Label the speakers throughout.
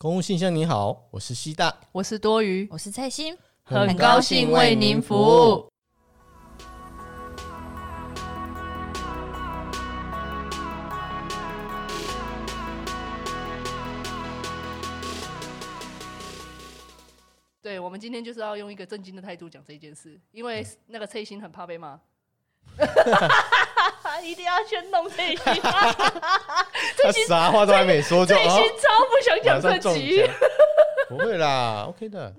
Speaker 1: 公务信箱，你好，我是西大，
Speaker 2: 我是多余，
Speaker 3: 我是蔡心，
Speaker 2: 很高兴为您服务。对，我们今天就是要用一个正经的态度讲这件事，因为那个蔡心很怕被骂。一定要先弄蔡心，
Speaker 1: 他啥话都还没说就，
Speaker 2: 蔡心超不想讲这集，
Speaker 1: 不会啦，OK 的。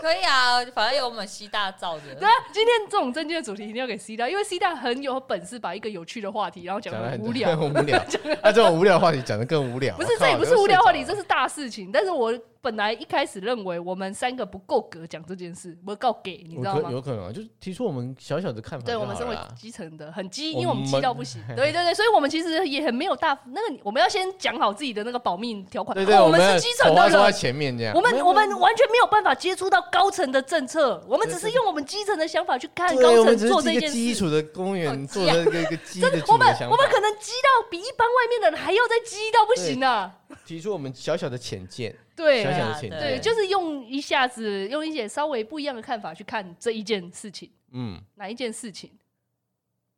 Speaker 3: 可以啊，反正有我们西大罩着。
Speaker 2: 对啊，今天这种正经的主题一定要给 C 大，因为 C 大很有本事把一个有趣的话题，然后讲的很无聊，
Speaker 1: 很无聊。那 这种无聊的话题讲的更无聊。
Speaker 2: 不是，这也不是无聊话题，这是大事情。但是我。本来一开始认为我们三个不够格讲这件事，不够给，你知道吗？
Speaker 1: 有可能啊，就是提出我们小小的看法。
Speaker 2: 对，我们身为基层的，很基，因为我们基到不行。对对对，所以我们其实也很没有大那个，我们要先讲好自己的那个保命条款。
Speaker 1: 对对，我们
Speaker 2: 是基层的人，
Speaker 1: 在前面这样。
Speaker 2: 我们我们完全没有办法接触到高层的政策，我们只是用我们基层的想法去看高层做这件事。
Speaker 1: 基础的公务员做的一个一个基的
Speaker 2: 我们我们可能基到比一般外面的人还要再基到不行啊！
Speaker 1: 提出我们小小的浅见。
Speaker 2: 对小小的浅见，对，就是用一下子用一些稍微不一样的看法去看这一件事情。嗯，哪一件事情？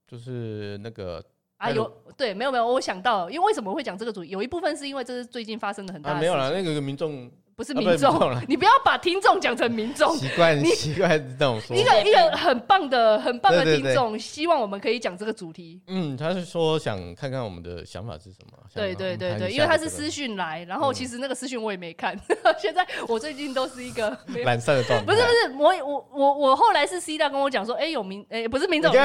Speaker 1: 就是那个
Speaker 2: 啊，有对，没有没有，我想到，因为为什么会讲这个主题？有一部分是因为这是最近发生的很大的事情。
Speaker 1: 没有啦，那个民众。
Speaker 2: 不是民众，你不要把听众讲成民众。
Speaker 1: 奇怪，你奇怪这种说。
Speaker 2: 一个一个很棒的、很棒的听众，希望我们可以讲这个主题。
Speaker 1: 嗯，他是说想看看我们的想法是什么。
Speaker 2: 对对对对，因为他是私讯来，然后其实那个私讯我也没看。现在我最近都是一个
Speaker 1: 懒散的状态。
Speaker 2: 不是不是，我我我我后来是 C 大跟我讲说，哎，有民哎不是民众，有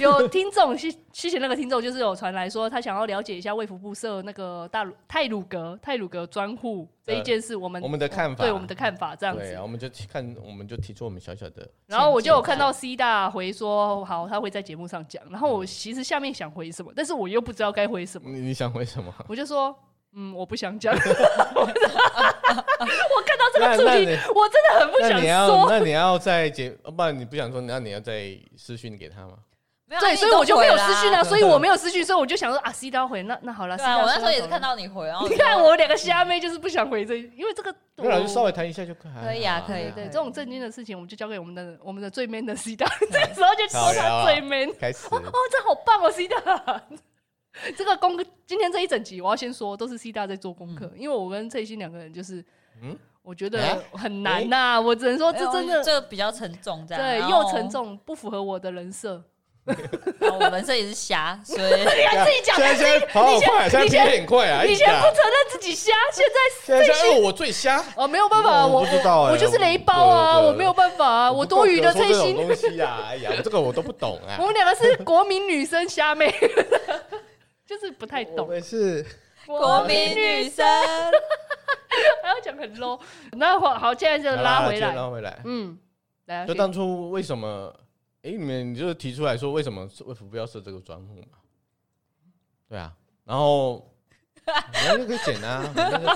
Speaker 2: 有听众，谢谢谢那个听众，就是有传来说他想要了解一下卫福部设那个大鲁太鲁阁太鲁阁专户。这一件事，我们
Speaker 1: 我们的看法，
Speaker 2: 对我们的看法这样子，
Speaker 1: 对，我们就看，我们就提出我们小小的。
Speaker 2: 然后我就有看到 C 大回说，好，他会在节目上讲。然后我其实下面想回什么，但是我又不知道该回什么。
Speaker 1: 你你想回什么？
Speaker 2: 我就说，嗯，我不想讲。我看到这个主题，我真的很不想说。
Speaker 1: 那你要在节，不然你不想说，那你要在私讯给他吗？
Speaker 2: 对，所以我就没有私讯啊，所以我没有私讯，所以我就想说啊，C 大回，那那好了。
Speaker 3: 对啊，我那时候也是看到你回，然后
Speaker 2: 你看我两个虾妹就是不想回这，因为这个，
Speaker 1: 不然就稍微谈一下就可以。
Speaker 3: 可以啊，可以。
Speaker 2: 对，这种正经的事情，我们就交给我们的我们的最 man 的 C 大，这个时候就说他最 man。开始哦，这好棒哦，C 大。这个功课今天这一整集，我要先说都是 C 大在做功课，因为我跟蔡心两个人就是，嗯，我觉得很难呐，我只能说这真的
Speaker 3: 这比较沉重，这样
Speaker 2: 对，又沉重，不符合我的人设。
Speaker 3: 我们这也是瞎，所以
Speaker 2: 你还自己讲，
Speaker 1: 现在跑好快，现在变很快啊！
Speaker 2: 以前不承认自己瞎，现在
Speaker 1: 现在我最瞎
Speaker 2: 哦，没有办法，我不知道，我就是雷包啊，我没有办法啊，我多余的这些
Speaker 1: 东西啊，哎呀，这个我都不懂啊。
Speaker 2: 我们两个是国民女生瞎妹，就是不太懂。
Speaker 1: 我们是
Speaker 3: 国民女生，
Speaker 2: 还要讲很 low。那好，好，现在就拉回来，
Speaker 1: 拉回来，
Speaker 2: 嗯，来
Speaker 1: 就当初为什么？哎，你们你就提出来说，为什么为什么不要设这个专户嘛？对啊，然后 那就可以剪啊，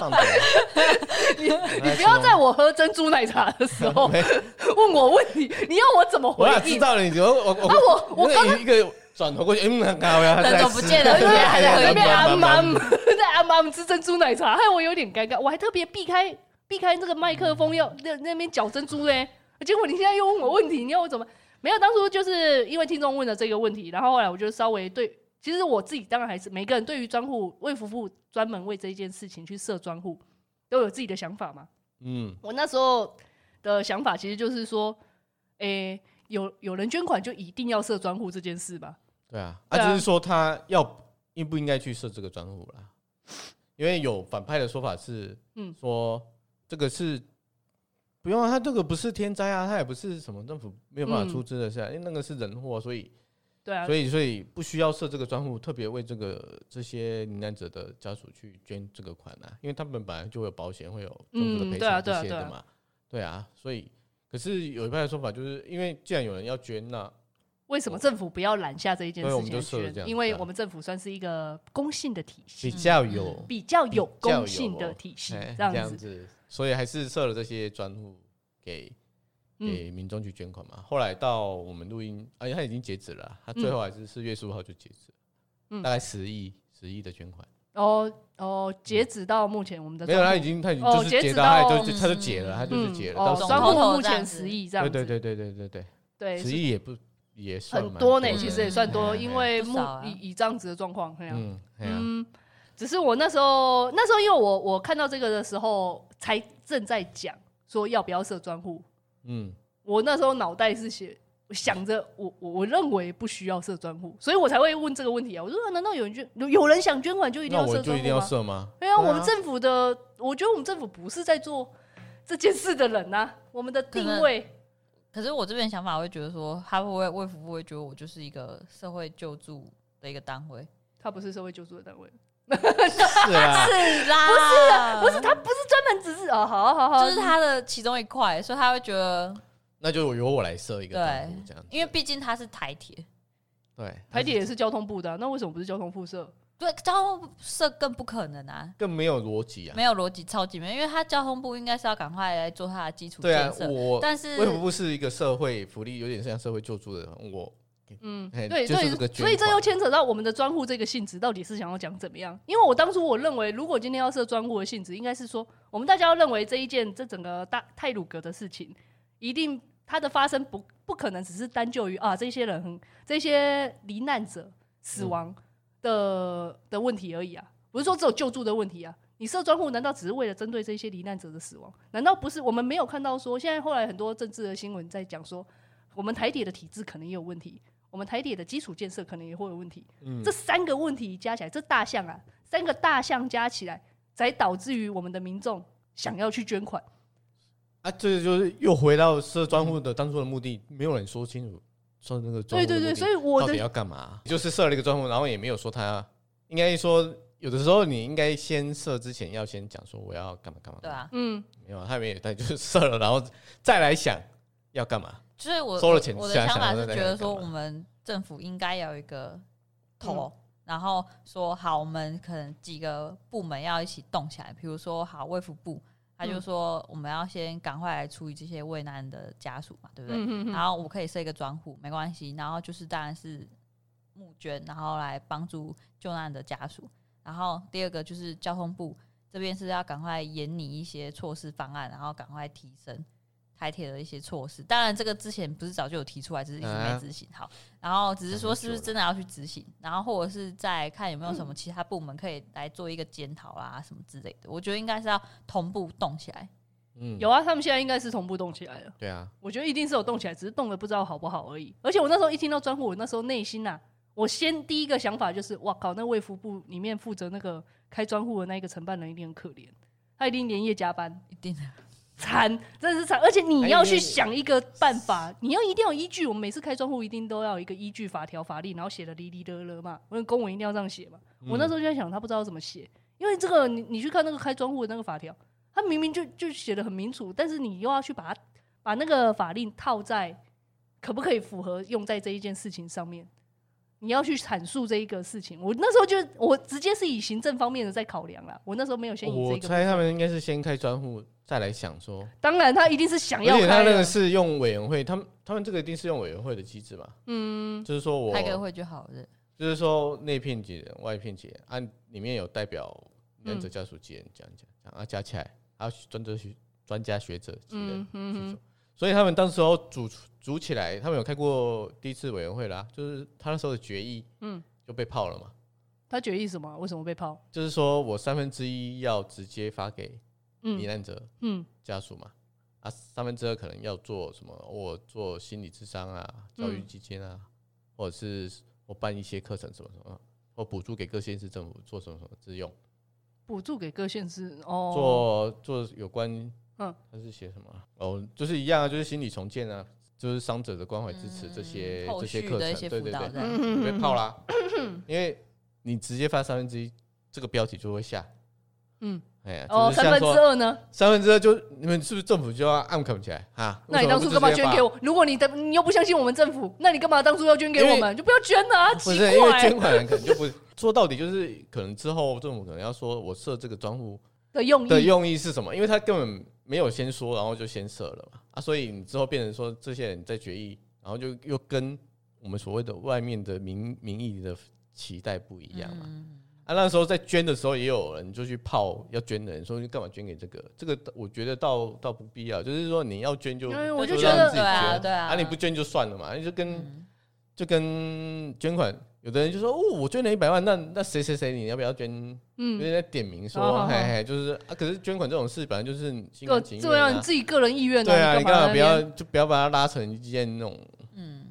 Speaker 1: 放
Speaker 2: 你你不要在我喝珍珠奶茶的时候 问我问题，你要我怎么回应？
Speaker 1: 我知道了，你我我我我刚一个转头过去，嗯，很高呀，
Speaker 3: 人都不见了，对不对？还在
Speaker 2: 那边阿妈在阿妈吃珍珠奶茶，害我有点尴尬。我还特别避开避开这个麦克风，要那那边搅珍珠嘞。结果你现在又问我问题，你要我怎么？没有，当初就是因为听众问了这个问题，然后后来我就稍微对，其实我自己当然还是每个人对于专户卫福部专门为这件事情去设专户，都有自己的想法嘛。嗯，我那时候的想法其实就是说，诶，有有人捐款就一定要设专户这件事吧？
Speaker 1: 对啊，啊，就是说他要应不应该去设这个专户啦？因为有反派的说法是，嗯，说这个是。不用啊，他这个不是天灾啊，他也不是什么政府没有办法出资的事啊，因为那个是人祸，所以，对啊，所以所以不需要设这个专户，特别为这个这些罹难者的家属去捐这个款啊，因为他们本来就会有保险，会有政府的赔偿这些的嘛，对啊，所以，可是有一派的说法就是，因为既然有人要捐，那
Speaker 2: 为什么政府不要揽下这一件事情捐？因为我们政府算是一个公信的体系，
Speaker 1: 比较有。
Speaker 2: 比较有公信的体系，这样子。
Speaker 1: 所以还是设了这些专户给给民众去捐款嘛。嗯、后来到我们录音，而且他已经截止了，他最后还是四月十五号就截止，嗯、大概十亿十亿的捐款。
Speaker 2: 哦哦，截止到目前我们的
Speaker 1: 没有，他已经他已经就是截到，他就他就解了，他就是解了。到
Speaker 2: 专户目前十亿这样子，
Speaker 1: 对对对对对对
Speaker 2: 对，
Speaker 1: 十亿也不也算
Speaker 2: 很多呢，其实也算多，因为目以以这样子的状况，嗯嗯，只是我那时候那时候因为我我看到这个的时候，才正在讲说要不要设专户，嗯，我那时候脑袋是写。想着我我我认为不需要设专户，所以我才会问这个问题啊！我说难道有人捐有人想捐款就一定要设专户吗？
Speaker 1: 就一定要设吗？
Speaker 2: 对啊，我们政府的，我觉得我们政府不是在做这件事的人呐、啊。我们的定位，
Speaker 3: 可是我这边想法会觉得说，他会不会卫福部会觉得我就是一个社会救助的一个单位？
Speaker 2: 他不是社会救助的单位，
Speaker 1: 是啊，
Speaker 3: 是啦，
Speaker 2: 不是啊，不是他不是专门只是哦，好好好，
Speaker 3: 就是他的其中一块，所以他会觉得。
Speaker 1: 那就由我来设一个账户这样，
Speaker 3: 因为毕竟他是台铁，
Speaker 1: 对，
Speaker 2: 台铁也是交通部的，啊，那为什么不是交通部设？
Speaker 3: 对，交通部设更不可能啊，
Speaker 1: 更没有逻辑啊，
Speaker 3: 没有逻辑，超级没有，因为他交通部应该是要赶快来做他的基础建设。对啊，
Speaker 1: 我
Speaker 3: 但是
Speaker 1: 为什么不是一个社会福利，有点像社会救助的，我
Speaker 2: 嗯，对，所以所以这又牵扯到我们的专户这个性质到底是想要讲怎么样？因为我当初我认为，如果今天要设专户的性质，应该是说我们大家要认为这一件这整个大泰鲁格的事情一定。它的发生不不可能只是单就于啊这些人很这些罹难者死亡的、嗯、的问题而已啊，不是说只有救助的问题啊。你设专户难道只是为了针对这些罹难者的死亡？难道不是？我们没有看到说现在后来很多政治的新闻在讲说，我们台铁的体制可能也有问题，我们台铁的基础建设可能也会有问题。嗯，这三个问题加起来，这大象啊，三个大象加起来，才导致于我们的民众想要去捐款。
Speaker 1: 啊，这个就是又回到设专户的当初的目的，没有人说清楚，说那个专户对对对，所以我到底要干嘛？就是设了一个专户，然后也没有说他应该说，有的时候你应该先设之前要先讲说我要干嘛干嘛。
Speaker 3: 对啊，
Speaker 1: 嗯，没有，他没有，他就是设了，然后再来想要干嘛。
Speaker 3: 所以我
Speaker 1: 收了钱，
Speaker 3: 我的想法是觉得说，我们政府应该有一个头，然后说好，我们可能几个部门要一起动起来，比如说好卫福部。他就说：“我们要先赶快来处理这些危难的家属嘛，对不对？嗯、然后我可以设一个专户，没关系。然后就是当然是募捐，然后来帮助救难的家属。然后第二个就是交通部这边是要赶快研拟一些措施方案，然后赶快提升。”台铁的一些措施，当然这个之前不是早就有提出来，只是一直没执行好。然后只是说是不是真的要去执行，然后或者是再看有没有什么其他部门可以来做一个检讨啊什么之类的。我觉得应该是要同步动起来。
Speaker 2: 嗯，有啊，他们现在应该是同步动起来了。
Speaker 1: 对啊，
Speaker 2: 我觉得一定是有动起来，只是动的不知道好不好而已。而且我那时候一听到专户，我那时候内心呐、啊，我先第一个想法就是，哇靠，那卫福部里面负责那个开专户的那一个承办人一定很可怜，他一定连夜加班，
Speaker 3: 一定的。
Speaker 2: 惨，真的是惨，而且你要去想一个办法，你要一定要依据。我们每次开专户一定都要有一个依据法条法令，然后写的哩哩勒勒嘛，我们公文一定要这样写嘛。我那时候就在想，他不知道怎么写，因为这个你你去看那个开专户的那个法条，他明明就就写的很明楚，但是你又要去把它把那个法令套在可不可以符合用在这一件事情上面。你要去阐述这一个事情，我那时候就我直接是以行政方面的在考量了。我那时候没有先以这个。我
Speaker 1: 猜他们应该是先开专户，再来想说。
Speaker 2: 当然，他一定是想要开。
Speaker 1: 而且他那个是用委员会，他们他们这个一定是用委员会的机制嘛？嗯，就是说我
Speaker 3: 开个会就好了。
Speaker 1: 就是说内聘几人，外聘几人，按里面有代表患者家属几人，讲讲讲啊，加起来还有专职学专家学者几人，嗯。所以他们当时候组组起来，他们有开过第一次委员会啦，就是他那时候的决议，嗯，就被泡了嘛。
Speaker 2: 他决议什么？为什么被泡？
Speaker 1: 就是说我三分之一要直接发给罹难者嗯家属嘛，啊三分之二可能要做什么？我做心理咨商啊，教育基金啊，或者是我办一些课程什么什么，或补助给各县市政府做什么什么之用。
Speaker 2: 补助给各县市哦，
Speaker 1: 做做有关。嗯，他是写什么？哦，就是一样啊，就是心理重建啊，就是伤者的关怀支持这些、嗯、这些课程，对对对，被泡啦，因为你直接发三分之一，这个标题就会下。嗯，哎呀，
Speaker 2: 哦，三分之二呢？
Speaker 1: 三分之二就你们是不是政府就要暗杠起来啊？
Speaker 2: 那你当初干嘛捐给我？如果你的你又不相信我们政府，那你干嘛当初要捐给我们？就不要捐了啊！不是，
Speaker 1: 因为捐款人可能就不说到底，就是可能之后政府可能要说我设这个专户
Speaker 2: 的用意
Speaker 1: 的用意是什么？因为他根本。没有先说，然后就先设了嘛啊，所以你之后变成说这些人在决议，然后就又跟我们所谓的外面的民民意的期待不一样嘛啊，那时候在捐的时候，也有人就去泡要捐的人说，你干嘛捐给这个？这个我觉得倒倒不必要，就是说你要捐就，
Speaker 2: 我就觉得
Speaker 1: 自己捐，
Speaker 3: 对啊，对啊，
Speaker 1: 啊你不捐就算了嘛，就跟、
Speaker 3: 嗯、
Speaker 1: 就跟捐款，有的人就说哦，我捐了一百万，那那谁谁谁你要不要捐？嗯，有人在点名说，哦、嘿嘿，就是啊，可是捐款这种事本来就是
Speaker 2: 你自己个人意愿、啊，
Speaker 1: 对啊，你干嘛不要就不要把它拉成一件那种。
Speaker 2: 嗯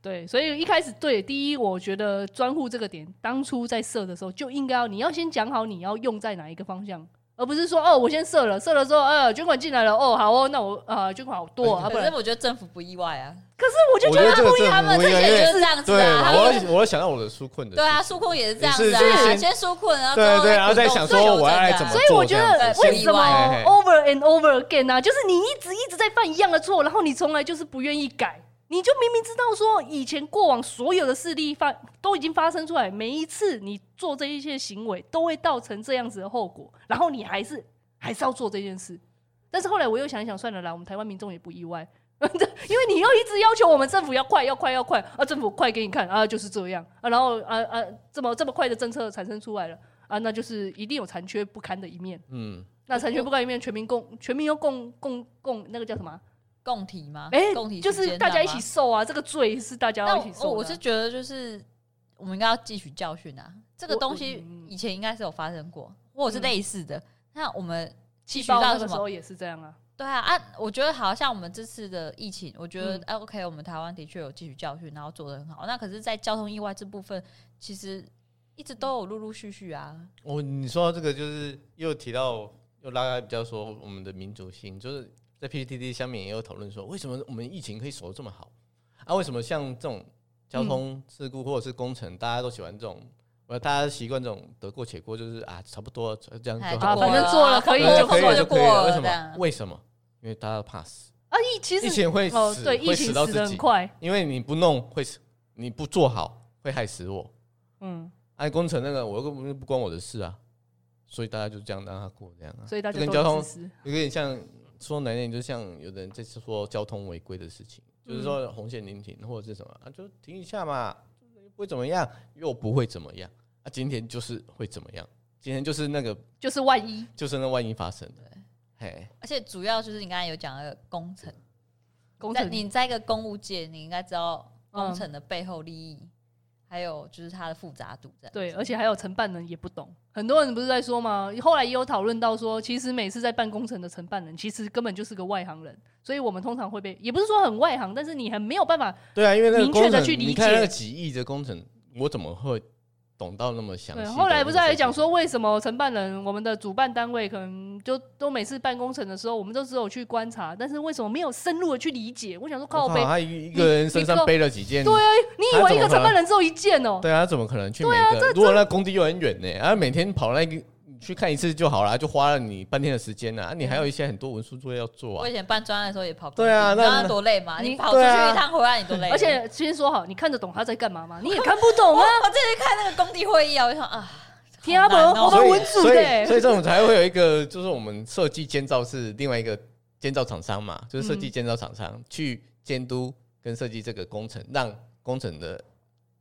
Speaker 2: 对，所以一开始对第一，我觉得专户这个点当初在设的时候就应该要你要先讲好你要用在哪一个方向，而不是说哦我先设了设了之后，呃捐款进来了哦好哦那我呃捐款好多啊，
Speaker 3: 反正我觉得政府不意外啊，
Speaker 2: 可是我就觉得他不意外，
Speaker 1: 他
Speaker 3: 们之前就是这样子啊，
Speaker 1: 我我想到我的纾困的，
Speaker 3: 对啊纾困也是这样子啊，先纾困然后
Speaker 1: 对对，然后再想说我要来怎么做，
Speaker 2: 所以我觉得为什么 over and over again 啊，就是你一直一直在犯一样的错，然后你从来就是不愿意改。你就明明知道说，以前过往所有的事例发都已经发生出来，每一次你做这一些行为都会造成这样子的后果，然后你还是 还是要做这件事。但是后来我又想一想，算了啦，我们台湾民众也不意外，因为你又一直要求我们政府要快要快要快啊，政府快给你看啊，就是这样啊，然后啊啊这么这么快的政策产生出来了啊，那就是一定有残缺不堪的一面。嗯，那残缺不堪一面，全民共全民又共共共那个叫什么？共体吗？哎、欸，就是大家一起受啊！这个罪是大家要一起受的、啊。
Speaker 3: 我是觉得，就是我们应该要汲取教训啊！这个东西以前应该是有发生过，或者是类似的。那、嗯、我们汲取到什么
Speaker 2: 时候也是这样啊？
Speaker 3: 对啊啊！我觉得好像我们这次的疫情，我觉得、嗯、OK，我们台湾的确有汲取教训，然后做的很好。那可是，在交通意外这部分，其实一直都有陆陆续续啊。
Speaker 1: 哦，你说到这个，就是又提到又拉开比较说我们的民主性，就是。在 PPTT 下面也有讨论说，为什么我们疫情可以守得这么好啊？为什么像这种交通事故或者是工程，大家都喜欢这种，呃，大家习惯这种得过且过，就是啊，差不多这样就好，
Speaker 2: 反正做了可以就可以
Speaker 1: 就过了。为什么？为什么？因为大家都怕死
Speaker 2: 啊！疫其实
Speaker 1: 疫情会死，
Speaker 2: 对，会死到自己。快，
Speaker 1: 因为你不弄会死，你不做好会害死我。嗯，哎，工程那个我又不不关我的事啊，所以大家就这样让他过这样啊。
Speaker 2: 所以大家
Speaker 1: 跟交通有点像。说难听，就像有的人这次说交通违规的事情，嗯、就是说红线临停或者是什么啊，就停一下嘛，不会怎么样，又不会怎么样啊。今天就是会怎么样？今天就是那个，
Speaker 2: 就是万一，
Speaker 1: 就是那万一发生的。嘿，
Speaker 3: 而且主要就是你刚才有讲那个工程，工程，你在一个公务界，你应该知道工程的背后利益。嗯还有就是它的复杂度在，
Speaker 2: 对，而且还有承办人也不懂，很多人不是在说吗？后来也有讨论到说，其实每次在办工程的承办人，其实根本就是个外行人，所以我们通常会被，也不是说很外行，但是你很没有办法，
Speaker 1: 对啊，因为
Speaker 2: 明确的去理解，
Speaker 1: 你看那个几亿的工程，我怎么会？懂到那么详细。
Speaker 2: 后来不是还讲说，为什么承办人，我们的主办单位可能就都每次办工程的时候，我们都只有去观察，但是为什么没有深入的去理解？我想说，靠背，
Speaker 1: 他一个人身上背了几件？
Speaker 2: 对啊，你以为一个承办人只有一件哦？
Speaker 1: 对啊，怎么可能去每个？如果那工地又很远呢？然后每天跑那个。去看一次就好了，就花了你半天的时间呢。啊，你还有一些很多文书作业要做啊。
Speaker 3: 我以前搬砖的时候也跑。
Speaker 1: 对啊，
Speaker 3: 那多累嘛！你跑出去一趟回来你多累。
Speaker 2: 而且先说好，你看得懂他在干嘛吗？你也看不懂啊！
Speaker 3: 我之前看那个工地会议啊，我就想啊，
Speaker 2: 天啊，我们文组的，
Speaker 1: 所以这种才会有一个，就是我们设计监造是另外一个监造厂商嘛，就是设计监造厂商去监督跟设计这个工程，让工程的。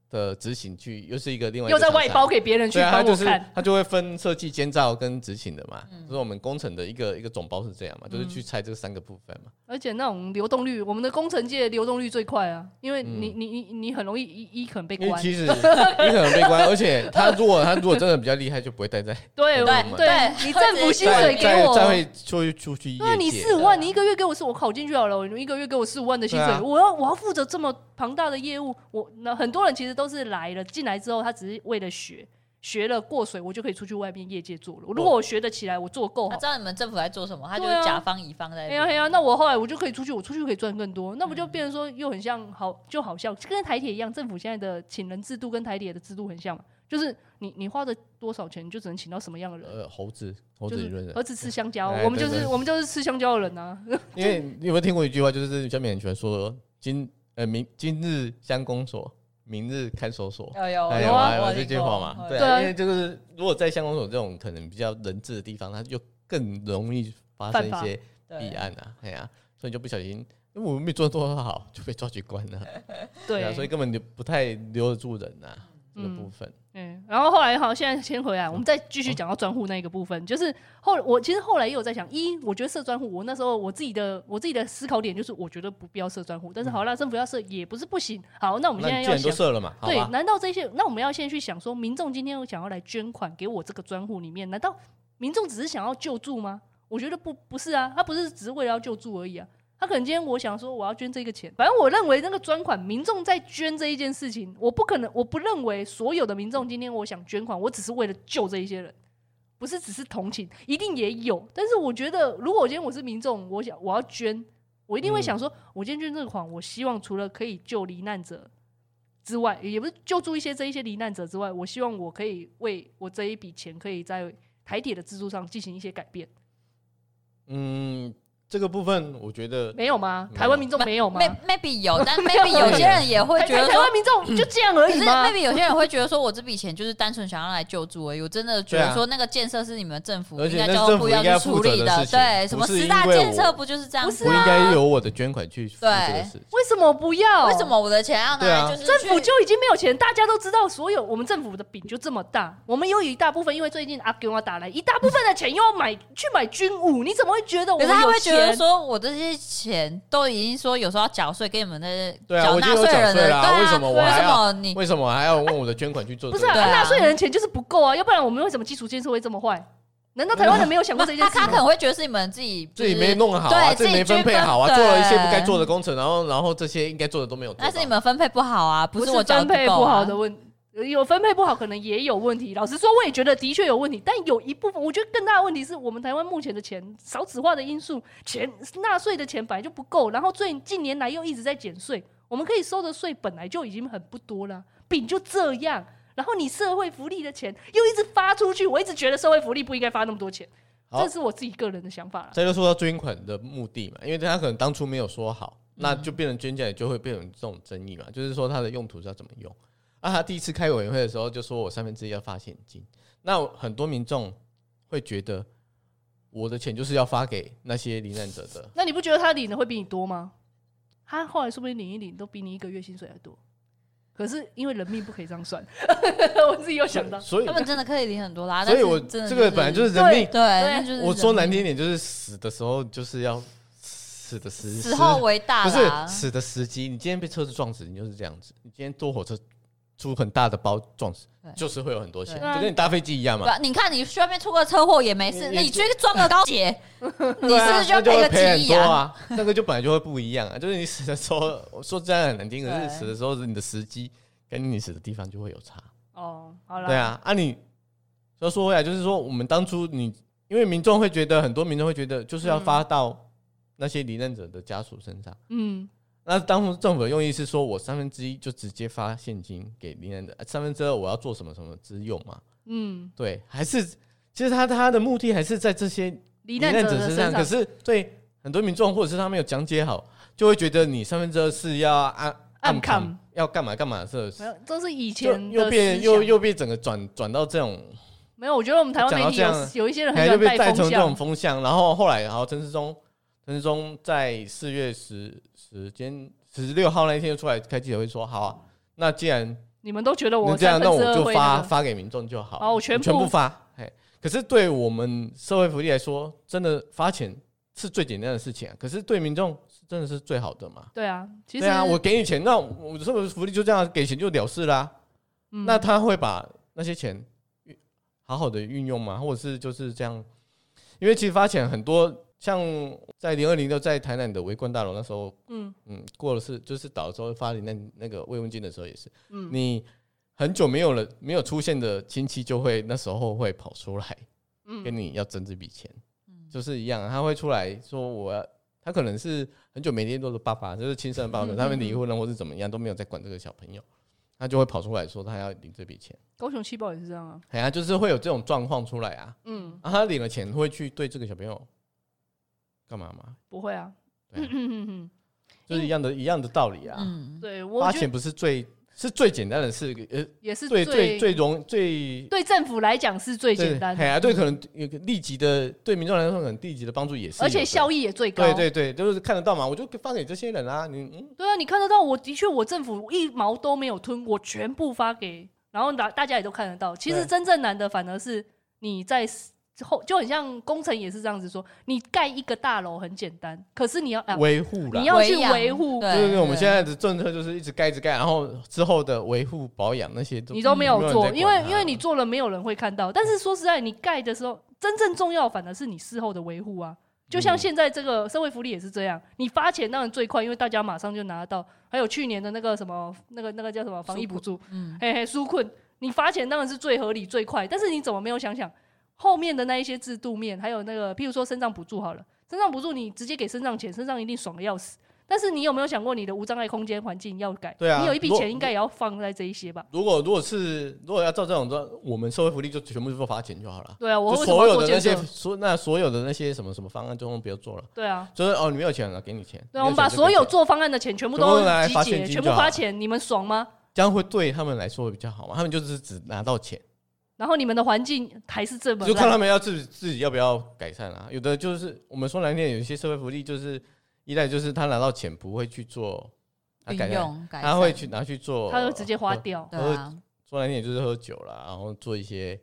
Speaker 1: 的执行去又是一个另外一个，
Speaker 2: 又在外包给别人去帮我看，
Speaker 1: 他就会分设计、监造跟执行的嘛。就是我们工程的一个一个总包是这样嘛，就是去拆这三个部分嘛。
Speaker 2: 而且那种流动率，我们的工程界流动率最快啊，因为你你你你很容易一一可能被关，
Speaker 1: 其实你可能被关，而且他如果他如果真的比较厉害，就不会待在
Speaker 2: 对对对，你政府薪水给我，
Speaker 1: 再会出去出去。
Speaker 2: 那你四五万，你一个月给我四我考进去好了，我一个月给我四五万的薪水，我要我要负责这么庞大的业务，我那很多人其实都是来了。进来之后，他只是为了学，学了过水，我就可以出去外面业界做了。如果我学得起来，我做够好，他
Speaker 3: 知道你们政府在做什么，他就是甲方乙方在。
Speaker 2: 哎呀哎呀，那我后来我就可以出去，我出去可以赚更多，那不就变成说又很像好，就好像跟台铁一样，政府现在的请人制度跟台铁的制度很像嘛，就是你你花的多少钱，你就只能请到什么样的人。
Speaker 1: 呃，猴子，猴子人，
Speaker 2: 猴子吃香蕉，我们就是我们就是吃香蕉的人啊。
Speaker 1: 因为你有没有听过一句话，就是下面很喜欢说今呃明今日乡公所。明日看守所，
Speaker 3: 有有有啊，
Speaker 1: 这句话嘛，对，因为就是如果在乡公所这种可能比较人质的地方，它就更容易发生一些弊案啊，哎呀，所以就不小心，因为我们没做多好，就被抓去关了，对啊，所以根本就不太留得住人呐。这个部分。
Speaker 2: 嗯，然后后来好，现在先回来，我们再继续讲到专户那个部分，就是后我其实后来也有在想，一我觉得设专户，我那时候我自己的我自己的思考点就是，我觉得不必要设专户，但是好啦，政府要设也不是不行。好，那我们现在要想
Speaker 1: 设了嘛？
Speaker 2: 对，难道这些？那我们要先去想说，民众今天想要来捐款给我这个专户里面，难道民众只是想要救助吗？我觉得不不是啊，他不是只是为了要救助而已啊。他可能今天我想说我要捐这个钱，反正我认为那个捐款民众在捐这一件事情，我不可能，我不认为所有的民众今天我想捐款，我只是为了救这一些人，不是只是同情，一定也有。但是我觉得，如果我今天我是民众，我想我要捐，我一定会想说，我今天捐这个款，我希望除了可以救罹难者之外，也不是救助一些这一些罹难者之外，我希望我可以为我这一笔钱可以在台铁的资助上进行一些改变。
Speaker 1: 嗯。这个部分我觉得
Speaker 2: 没有吗？台湾民众没有吗
Speaker 3: ？Maybe 有，但 Maybe 有些人也会觉得，
Speaker 2: 台湾民众就这样而已
Speaker 3: 吗？Maybe 有些人会觉得说，我这笔钱就是单纯想要来救助而已。我真的觉得说，那个建设是你们政府应该交通部要去处理的。对，什么十大建设不就是这样子？
Speaker 1: 不应该由我的捐款去对，
Speaker 2: 为什么不要？
Speaker 3: 为什么我的钱要拿来？就是
Speaker 2: 政府就已经没有钱，大家都知道，所有我们政府的饼就这么大，我们有一大部分，因为最近阿给我打来一大部分的钱又要买去买军武，你怎么会觉得我们有钱？
Speaker 3: 他会觉得说我。这些钱都已经说有时候要缴税给你们的
Speaker 1: 对啊，
Speaker 3: 缴纳税人的，
Speaker 1: 为什么我还要？
Speaker 3: 为什么你
Speaker 1: 为什么还要问我的捐款去做？
Speaker 2: 不是啊，纳税人钱就是不够啊，要不然我们为什么基础建设会这么坏？难道台湾人没有想过这件事？
Speaker 3: 他他可能会觉得是你们自己
Speaker 1: 自己没弄好啊，自己没分配好啊，做了一些不该做的工程，然后然后这些应该做的都没有做。
Speaker 3: 但是你们分配不好啊，不是我
Speaker 2: 分配不好的问题。有分配不好，可能也有问题。老实说，我也觉得的确有问题。但有一部分，我觉得更大的问题是我们台湾目前的钱少子化的因素，钱纳税的钱本来就不够，然后最近年来又一直在减税，我们可以收的税本来就已经很不多了，饼就这样。然后你社会福利的钱又一直发出去，我一直觉得社会福利不应该发那么多钱，这是我自己个人的想法。
Speaker 1: 这就说到捐款的目的嘛，因为他可能当初没有说好，那就变成捐进来就会变成这种争议嘛，就是说它的用途是要怎么用。那、啊、他第一次开委员会的时候就说我三分之一要发现金，那很多民众会觉得我的钱就是要发给那些罹难者的。
Speaker 2: 那你不觉得他领的会比你多吗？他后来说不定领一领都比你一个月薪水还多。可是因为人命不可以这样算，我自己有想到，
Speaker 1: 所以
Speaker 3: 他们真的可以领很多啦。
Speaker 1: 所以我这个本来就是人命，
Speaker 3: 对，对
Speaker 1: 我说难听点就是死的时候就是要死的时
Speaker 3: 死后为大，
Speaker 1: 不是死的时机。你今天被车子撞死，你就是这样子。你今天坐火车。出很大的包撞死，就是会有很多钱，就跟你搭飞机一样嘛。
Speaker 3: 你看你去外面出个车祸也没事，你去撞个高铁，你是不是就要赔个几亿啊？
Speaker 1: 那个就本来就会不一样啊，就是你死的时候，我说真的很难听，可是死的时候你的时机跟你死的地方就会有差。
Speaker 2: 哦，好了，
Speaker 1: 对啊，啊你要说回来，就是说我们当初你，因为民众会觉得，很多民众会觉得，就是要发到那些罹难者的家属身上，嗯。那当初政府的用意是说，我三分之一就直接发现金给罹难者，三分之二我要做什么什么之用嘛？嗯，对，还是其实他他的目的还是在这些罹难者身上。可是对很多民众或者是他没有讲解好，就会觉得你三分之二是要按按看要干嘛干嘛是？没有，
Speaker 2: 都是以前
Speaker 1: 又变又又变整个转转到这种。
Speaker 2: 没有，我觉得我们台湾媒体有有一些人很
Speaker 1: 被带成这种风向，然后后来然后陈时中。陈时中在四月十时间十六号那一天就出来开记者会说：“好啊，那既然
Speaker 2: 你们都觉得我
Speaker 1: 这样，那我就发发给民众就好。
Speaker 2: 好，我全部
Speaker 1: 全部发。嘿，可是对我们社会福利来说，真的发钱是最简单的事情啊。可是对民众真的是最好的嘛？
Speaker 2: 对啊，其实
Speaker 1: 对啊，我给你钱，那我社会福利就这样给钱就了事啦。嗯，那他会把那些钱好好的运用吗？或者是就是这样？因为其实发钱很多。”像在零二零六在台南的围观大楼那时候，嗯。嗯，过了是就是倒的时候发的那那个慰问金的时候也是，嗯，你很久没有了没有出现的亲戚就会那时候会跑出来，嗯，跟你要争这笔钱，嗯，就是一样，他会出来说我要，他可能是很久没联络的爸爸，就是亲生的爸爸，他们离婚了或是怎么样都没有在管这个小朋友，他就会跑出来说他要领这笔钱。
Speaker 2: 高雄气爆也是这样啊，
Speaker 1: 哎呀，就是会有这种状况出来啊，嗯，啊，他领了钱会去对这个小朋友。干嘛嘛？
Speaker 2: 不会啊，
Speaker 1: 就是一样的，一样的道理啊。
Speaker 2: 嗯，对，
Speaker 1: 花钱不是最是最简单的事，呃，
Speaker 2: 也是
Speaker 1: 最最最容最
Speaker 2: 对政府来讲是最简单的。
Speaker 1: 哎呀，对，可能有个立即的，对民众来说，可能立即的帮助也是，
Speaker 2: 而且效益也最高。
Speaker 1: 对对对，就是看得到嘛，我就发给这些人啊。你嗯，
Speaker 2: 对啊，你看得到，我的确，我政府一毛都没有吞，我全部发给。然后大大家也都看得到。其实
Speaker 1: 对
Speaker 2: 真正难的反而是你在后，就很像工程也是这样子说，你盖一个大楼很简单，可是你要啊
Speaker 1: 维护啦
Speaker 2: 你要去维护，
Speaker 3: 对
Speaker 1: 就是我们现在的政策就是一直盖一直盖，然后之后的维护保养那些都
Speaker 2: 你都没有做，因为因为你做了，没有人会看到。但是说实在，你盖的时候，真正重要反而是你事后的维护啊。就像现在这个社会福利也是这样，你发钱当然最快，因为大家马上就拿得到。还有去年的那个什么，那个那个叫什么防疫补助，
Speaker 3: 嗯，
Speaker 2: 嘿嘿，纾困，你发钱当然是最合理最快。但是你怎么没有想想后面的那一些制度面，还有那个譬如说身障补助好了，身障补助你直接给身障钱，身障一定爽的要死。但是你有没有想过你的无障碍空间环境要改？
Speaker 1: 对啊
Speaker 2: 你有一
Speaker 1: 笔
Speaker 2: 钱应该也要放在这一些吧？
Speaker 1: 如果如果是如果要照这种说，我们社会福利就全部就发钱就好了。
Speaker 2: 对啊，我
Speaker 1: 所有的那？些所那所有的那些什么什么方案，就不要做了。
Speaker 2: 对啊，
Speaker 1: 就是哦，你没有钱了，给你钱。
Speaker 2: 对，我们把所有做方案的钱全部都集结，全部发钱，你们爽吗？
Speaker 1: 这样会对他们来说会比较好嘛？他们就是只拿到钱，
Speaker 2: 然后你们的环境还是这么烂，
Speaker 1: 就看他们要自己自己要不要改善啊。有的就是我们说难听点，有一些社会福利就是依赖，就是他拿到钱不会去做他
Speaker 3: 运
Speaker 1: 改，
Speaker 3: 用改善，
Speaker 1: 他会去拿去做，
Speaker 2: 他就直接花掉。
Speaker 3: 对啊，
Speaker 1: 说难听点就是喝酒啦，然后做一些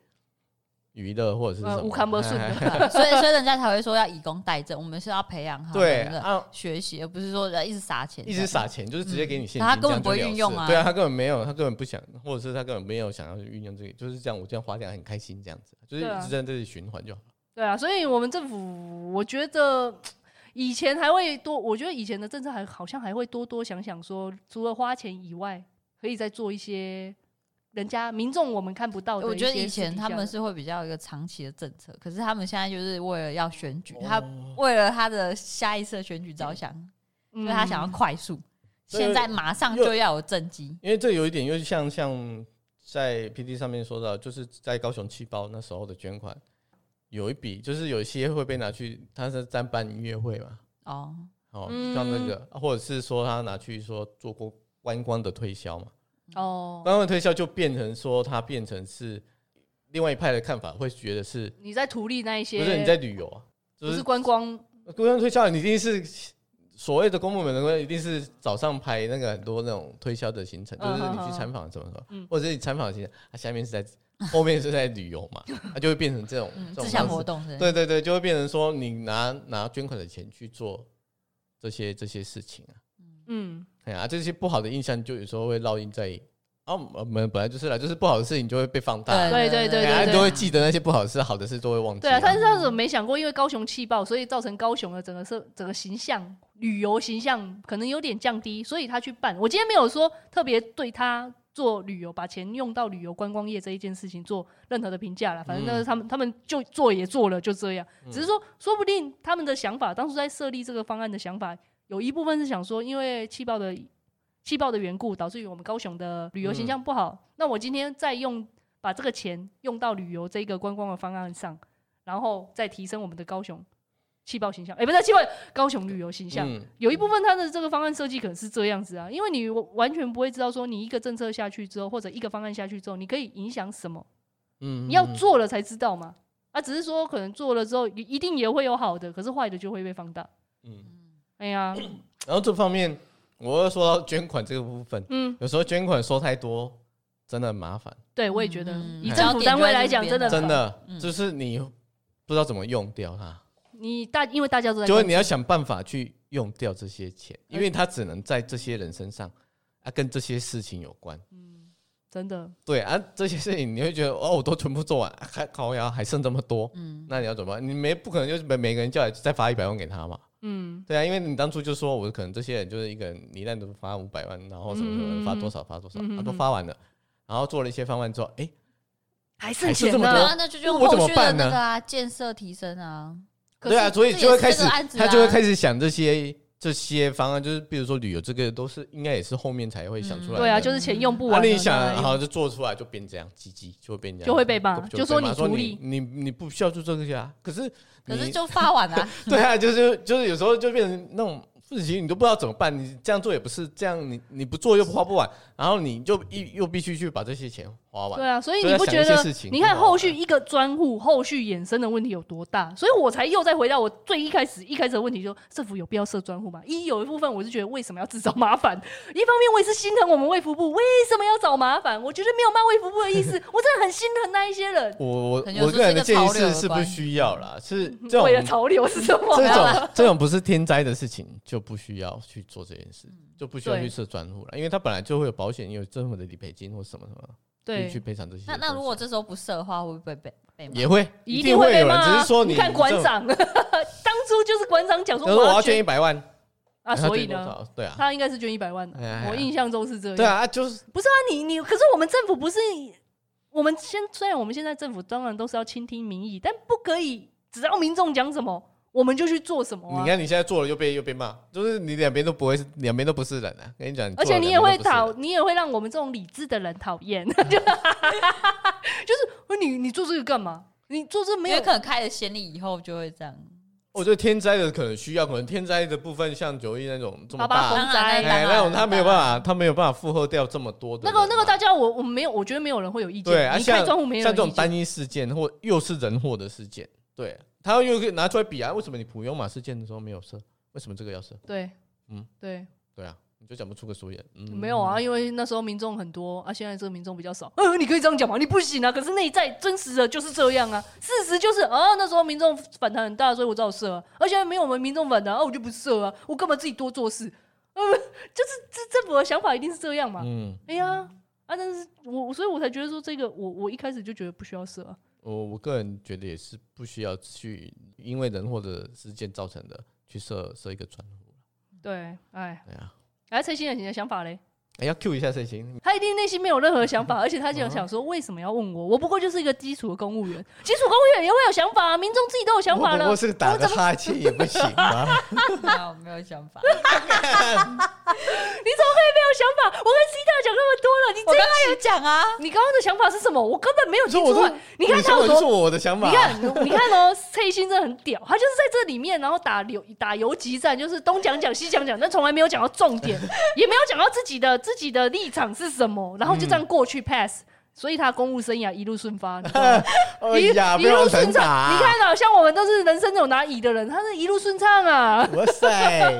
Speaker 1: 娱乐或者是什
Speaker 2: 呃，
Speaker 1: 么。
Speaker 2: 无康不顺，
Speaker 3: 所以所以人家才会说要以工代政，我们是要培养他们的
Speaker 1: 对啊，
Speaker 3: 学习，而不是说一直撒钱，
Speaker 1: 一直撒钱就是直接给你现金，
Speaker 3: 他根本不
Speaker 1: 会
Speaker 3: 运用啊。
Speaker 1: 对啊，他根本没有，他根本不想，或者是他根本没有想要去运用这个，就是这样，我这样花掉很开心，这样子，就是一直在这里循环就好。
Speaker 2: 对啊，所以我们政府，我觉得以前还会多，我觉得以前的政策还好像还会多多想想说，除了花钱以外，可以再做一些人家民众我们看不到。
Speaker 3: 我觉得以前他们是会比较一个长期的政策，可是他们现在就是为了要选举，
Speaker 1: 哦
Speaker 3: 他为了他的下一次的选举着想，
Speaker 2: 嗯，
Speaker 3: 所以他想要快速，现在马上就要有政绩。
Speaker 1: 因为这有一点又像像在 P D 上面说到，就是在高雄气包那时候的捐款，有一笔就是有一些会被拿去，他是在办音乐会嘛，
Speaker 3: 哦，
Speaker 1: 哦，
Speaker 2: 嗯
Speaker 1: 像那个，或者是说他拿去说做过观光的推销嘛，
Speaker 2: 哦
Speaker 1: 观，光推销就变成说它变成是另外一派的看法，会觉得是
Speaker 2: 你在图利那一些，
Speaker 1: 不是你在旅游啊？就
Speaker 2: 不是
Speaker 1: 是
Speaker 2: 观光，
Speaker 1: 观光推销，你一定是所谓的公部门的，一定是早上排那个很多那种推销的行程，就是你去参访什么什么，
Speaker 2: 嗯
Speaker 1: 或者是你参访的行程，它下面是在后面是在旅游嘛，它就会变成这种
Speaker 3: 嗯，
Speaker 1: 这种
Speaker 3: 自强
Speaker 1: 方式。
Speaker 3: 活动是，
Speaker 1: 对对对，就会变成说你拿拿捐款的钱去做这些这些事情啊，
Speaker 2: 嗯，
Speaker 1: 哎呀，这些不好的印象就有时候会烙印在哦，我们本来就是啦，就是不好的事情就会被放大，
Speaker 2: 对对对
Speaker 1: 哎呀，
Speaker 2: 对
Speaker 1: 都会记得那些不好的事，好的事都会忘记啊。
Speaker 2: 对啊，但是他怎么没想过，因为高雄气爆，所以造成高雄的整个社整个形象、旅游形象可能有点降低，所以他去办。我今天没有说特别对他做旅游，把钱用到旅游观光业这一件事情做任何的评价了。反正那是他们，他们就做也做了，就这样。只是说，说不定他们的想法，当初在设立这个方案的想法，有一部分是想说，因为气爆的气爆的缘故，导致于我们高雄的旅游形象不好。那我今天再用把这个钱用到旅游这个观光的方案上，然后再提升我们的高雄气爆形象。哎、不是气爆高雄旅游形象，
Speaker 1: 嗯
Speaker 2: 有一部分它的这个方案设计可能是这样子啊，因为你完全不会知道说你一个政策下去之后，或者一个方案下去之后，你可以影响什么，
Speaker 1: 嗯，
Speaker 2: 你要做了才知道嘛。啊，只是说可能做了之后，一定也会有好的，可是坏的就会被放大。
Speaker 1: 嗯，
Speaker 2: 哎呀，
Speaker 1: 然后这方面我又说到捐款这个部分，
Speaker 2: 嗯，
Speaker 1: 有时候捐款收太多，真的很麻烦，
Speaker 2: 对，我也觉得
Speaker 3: 嗯
Speaker 2: 以政府单位来讲，真的
Speaker 1: 真的
Speaker 3: 嗯。
Speaker 1: 就是你不知道怎么用掉它，
Speaker 2: 你大，因为大家都在
Speaker 1: 就是你要想办法去用掉这些钱，因为它只能在这些人身上啊，跟这些事情有关。
Speaker 2: 真的，
Speaker 1: 对啊，这些事情你会觉得哦，我都全部做完，啊还靠呀，还剩这么多，
Speaker 3: 嗯，
Speaker 1: 那你要怎么办？你没不可能就是每每个人叫来再发一百万给他嘛？
Speaker 2: 嗯，
Speaker 1: 对啊，因为你当初就说我可能这些人就是一个人，你一旦都发五百万，然后什么什
Speaker 2: 嗯
Speaker 1: 么发多少发多少，
Speaker 2: 他嗯嗯
Speaker 1: 啊都发完了，然后做了一些方案之后，哎，
Speaker 2: 还剩钱呢
Speaker 3: 那就用
Speaker 1: 我怎么
Speaker 3: 后续的
Speaker 1: 办呢？
Speaker 3: 那个啊，建设提升啊，
Speaker 1: 对啊，所以就会开始他就会开始想这些这些方案，就是比如说旅游这个都是应该也是后面才会想出来的。
Speaker 2: 对啊，就是钱用不
Speaker 1: 啊，
Speaker 2: 完了，
Speaker 1: 你想，
Speaker 2: 那
Speaker 1: 然后就做出来就变这样，鸡鸡就会变这样，
Speaker 2: 就会被骂
Speaker 1: 就
Speaker 2: 就说你
Speaker 1: 你你你不需要做这个啊。可是
Speaker 3: 可是就发完了，
Speaker 1: 对啊，就是就是有时候就变成那种事情，你都不知道怎么办。你这样做也不是这样，你你不做又花不完，然后你就一又必须去把这些钱花完。
Speaker 2: 对啊，所以你不觉得？你看后续一个专户后续衍生的问题有多大？所以我才又再回到我最一开始一开始的问题，就政府有必要设专户吗？一有一部分我是觉得为什么要自找麻烦？一方面我也是心疼我们卫福部为什么要找麻烦？我觉得没有骂卫福部的意思，我真的很心疼那一些人。
Speaker 1: 我我我个人的建议是是不需要啦，是这种
Speaker 2: 为了潮流是什么？
Speaker 1: 这种 这种不是天灾的事情就不需要去做这件事，就不需要去设专户了，因为它本来就会有保险，有政府的理赔金或什么什么。对，去赔偿这些。
Speaker 3: 那那如果这时候不设的话，会不会被被
Speaker 1: 也会，
Speaker 2: 一定会有人。
Speaker 1: 只是说你
Speaker 2: 看馆长，当初就是馆长讲说
Speaker 1: 我要捐一百万
Speaker 2: 啊，所以呢，
Speaker 1: 对啊，
Speaker 2: 他应该是捐一百万的。我印象中是这样。
Speaker 1: 对啊，就是
Speaker 2: 不是啊？你你可是我们政府不是我们现虽然我们现在政府当然都是要倾听民意，但不可以只要民众讲什么。我们就去做什么？
Speaker 1: 你看你现在做了又被又被骂，就是你两边都不会是两边都不是人啊！跟你讲，
Speaker 2: 而且你也会讨，你也会让我们这种理智的人讨厌，就是你你做这个干嘛？你做这没有
Speaker 3: 可能开了先例以后就会这样。
Speaker 1: 我觉得天灾的可能需要，可能天灾的部分像九一那种这么大
Speaker 2: 风灾，
Speaker 1: 那种他没有办法，他没有办法负荷掉这么多的。
Speaker 2: 那个那个大家我我没有，我觉得没有人会有意见。
Speaker 1: 对啊，像像这种单一事件或又是人祸的事件，对。他又可以拿出来比啊？为什么你普悠马事件的时候没有射？为什么这个要射？
Speaker 2: 对，嗯，对，
Speaker 1: 对啊，你就讲不出个所以然。嗯，
Speaker 2: 没有啊，因为那时候民众很多啊，现在这个民众比较少。嗯，你可以这样讲吗？你不行啊。可是内在真实的就是这样啊，事实就是啊，那时候民众反弹很大，所以我只好设啊。而且没有我们民众反弹啊，我就不射啊，我干嘛自己多做事？嗯，就是这这我的想法一定是这样嘛。嗯，哎呀，啊，但是我所以我才觉得说这个，我我一开始就觉得不需要射啊。
Speaker 1: 我我个人觉得也是不需要去因为人或者事件造成的去设设一个专户。
Speaker 2: 对，哎，对啊，哎蔡心的你的想法嘞？
Speaker 1: 哎，要 Q 一下蔡心，
Speaker 2: 他一定内心没有任何想法，而且他就想说为什么要问我？我不过就是一个基础的公务员，基础公务员也会有想法啊，民众自己都有想法了。
Speaker 1: 我是打个哈欠也不行吗？
Speaker 3: 没有没有想法。
Speaker 2: 你怎么可以没有想法？我跟 C 大讲那么多了，你这样还有讲啊？你刚刚的想法是什么？我根本没有听出来。你看他有多
Speaker 1: 我的想法。
Speaker 2: 你看，你看哦，蔡心真的很屌，他就是在这里面，然后打游打游击战，就是东讲讲西讲讲，但从来没有讲到重点，也没有讲到自己的自己的立场是什么，然后就这样过去 pass，所以他公务生涯一路顺发，一一路顺畅。你看啊，像我们都是人生有拿乙的人，他是一路顺畅啊。哇塞！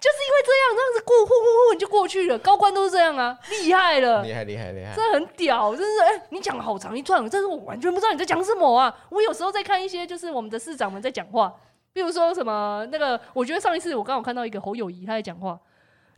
Speaker 2: 就是因为这样，这样子过呼呼呼你就过去了。高官都是这样啊，厉害了，
Speaker 1: 厉害厉害厉害，
Speaker 2: 真的很屌，真是哎、欸，你讲了好长一串，但是我完全不知道你在讲什么啊。我有时候在看一些就是我们的市长们在讲话，比如说什么那个，我觉得上一次我刚好看到一个侯友谊他在讲话，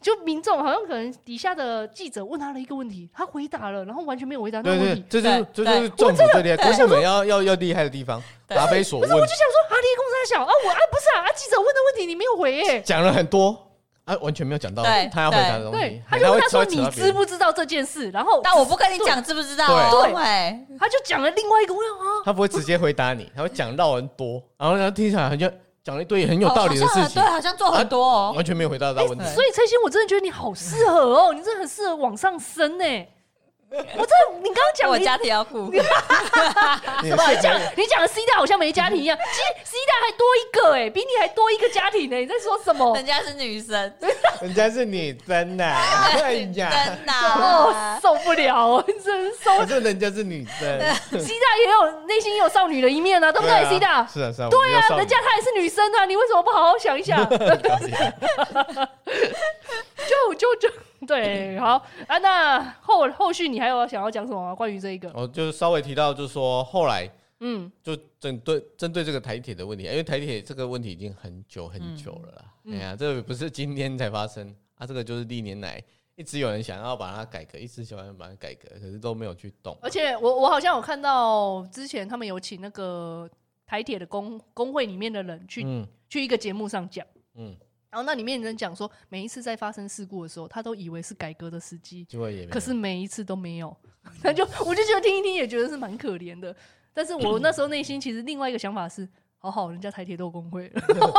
Speaker 2: 就民众好像可能底下的记者问他了一个问题，他回答了，然后完全没有回答那个问题。
Speaker 1: 对对，这就是这就是政府这里公务员要要要厉害的地方，答非所问。
Speaker 2: 不是，我就想说啊，你公三小啊，我啊不是啊，啊记者问的问题你没有回哎，
Speaker 1: 讲了很多。他完全没有讲到他要回答的东西，
Speaker 2: 他就问他说：“你知不知道这件事？”然后，
Speaker 3: 但我不跟你讲知不知道。对，
Speaker 2: 他就讲了另外一个问题啊。
Speaker 1: 他不会直接回答你，他会讲到很多，然后然后听起来好像讲了一堆很有道理的事情，
Speaker 3: 对，好像做很多哦，
Speaker 1: 完全没有回答到问题。
Speaker 2: 所以蔡心，我真的觉得你好适合哦，你真的很适合往上升呢。我这，你刚刚讲
Speaker 3: 我家庭要哭，
Speaker 2: 你讲你讲的 C 大好像没家庭一样，其实 C 大还多一个哎，比你还多一个家庭呢。你在说什么？
Speaker 3: 人家是女生，
Speaker 1: 人家是女生呐，哎呀，
Speaker 3: 真的
Speaker 2: 受不了，真受。
Speaker 1: 反正人家是女生
Speaker 2: ，C 大也有内心也有少女的一面啊，对不对？C 大
Speaker 1: 是啊是啊，
Speaker 2: 对啊，人家她也是女生啊，你为什么不好好想一下？就就就。对，好啊，那后后续你还有想要讲什么吗？关于这一个，
Speaker 1: 我就稍微提到，就是说后来，嗯，就针对针对这个台铁的问题，因为台铁这个问题已经很久很久了啦。哎呀、嗯，这个不是今天才发生啊，这个就是历年来一直有人想要把它改革，一直想要把它改革，可是都没有去动。
Speaker 2: 而且我我好像有看到之前他们有请那个台铁的工工会里面的人去、嗯、去一个节目上讲，嗯。然后那里面人讲说，每一次在发生事故的时候，他都以为是改革的时机，可是每一次都没有。他就我就觉得听一听也觉得是蛮可怜的。但是我那时候内心其实另外一个想法是，好好，人家台铁都有工会了。你知道，我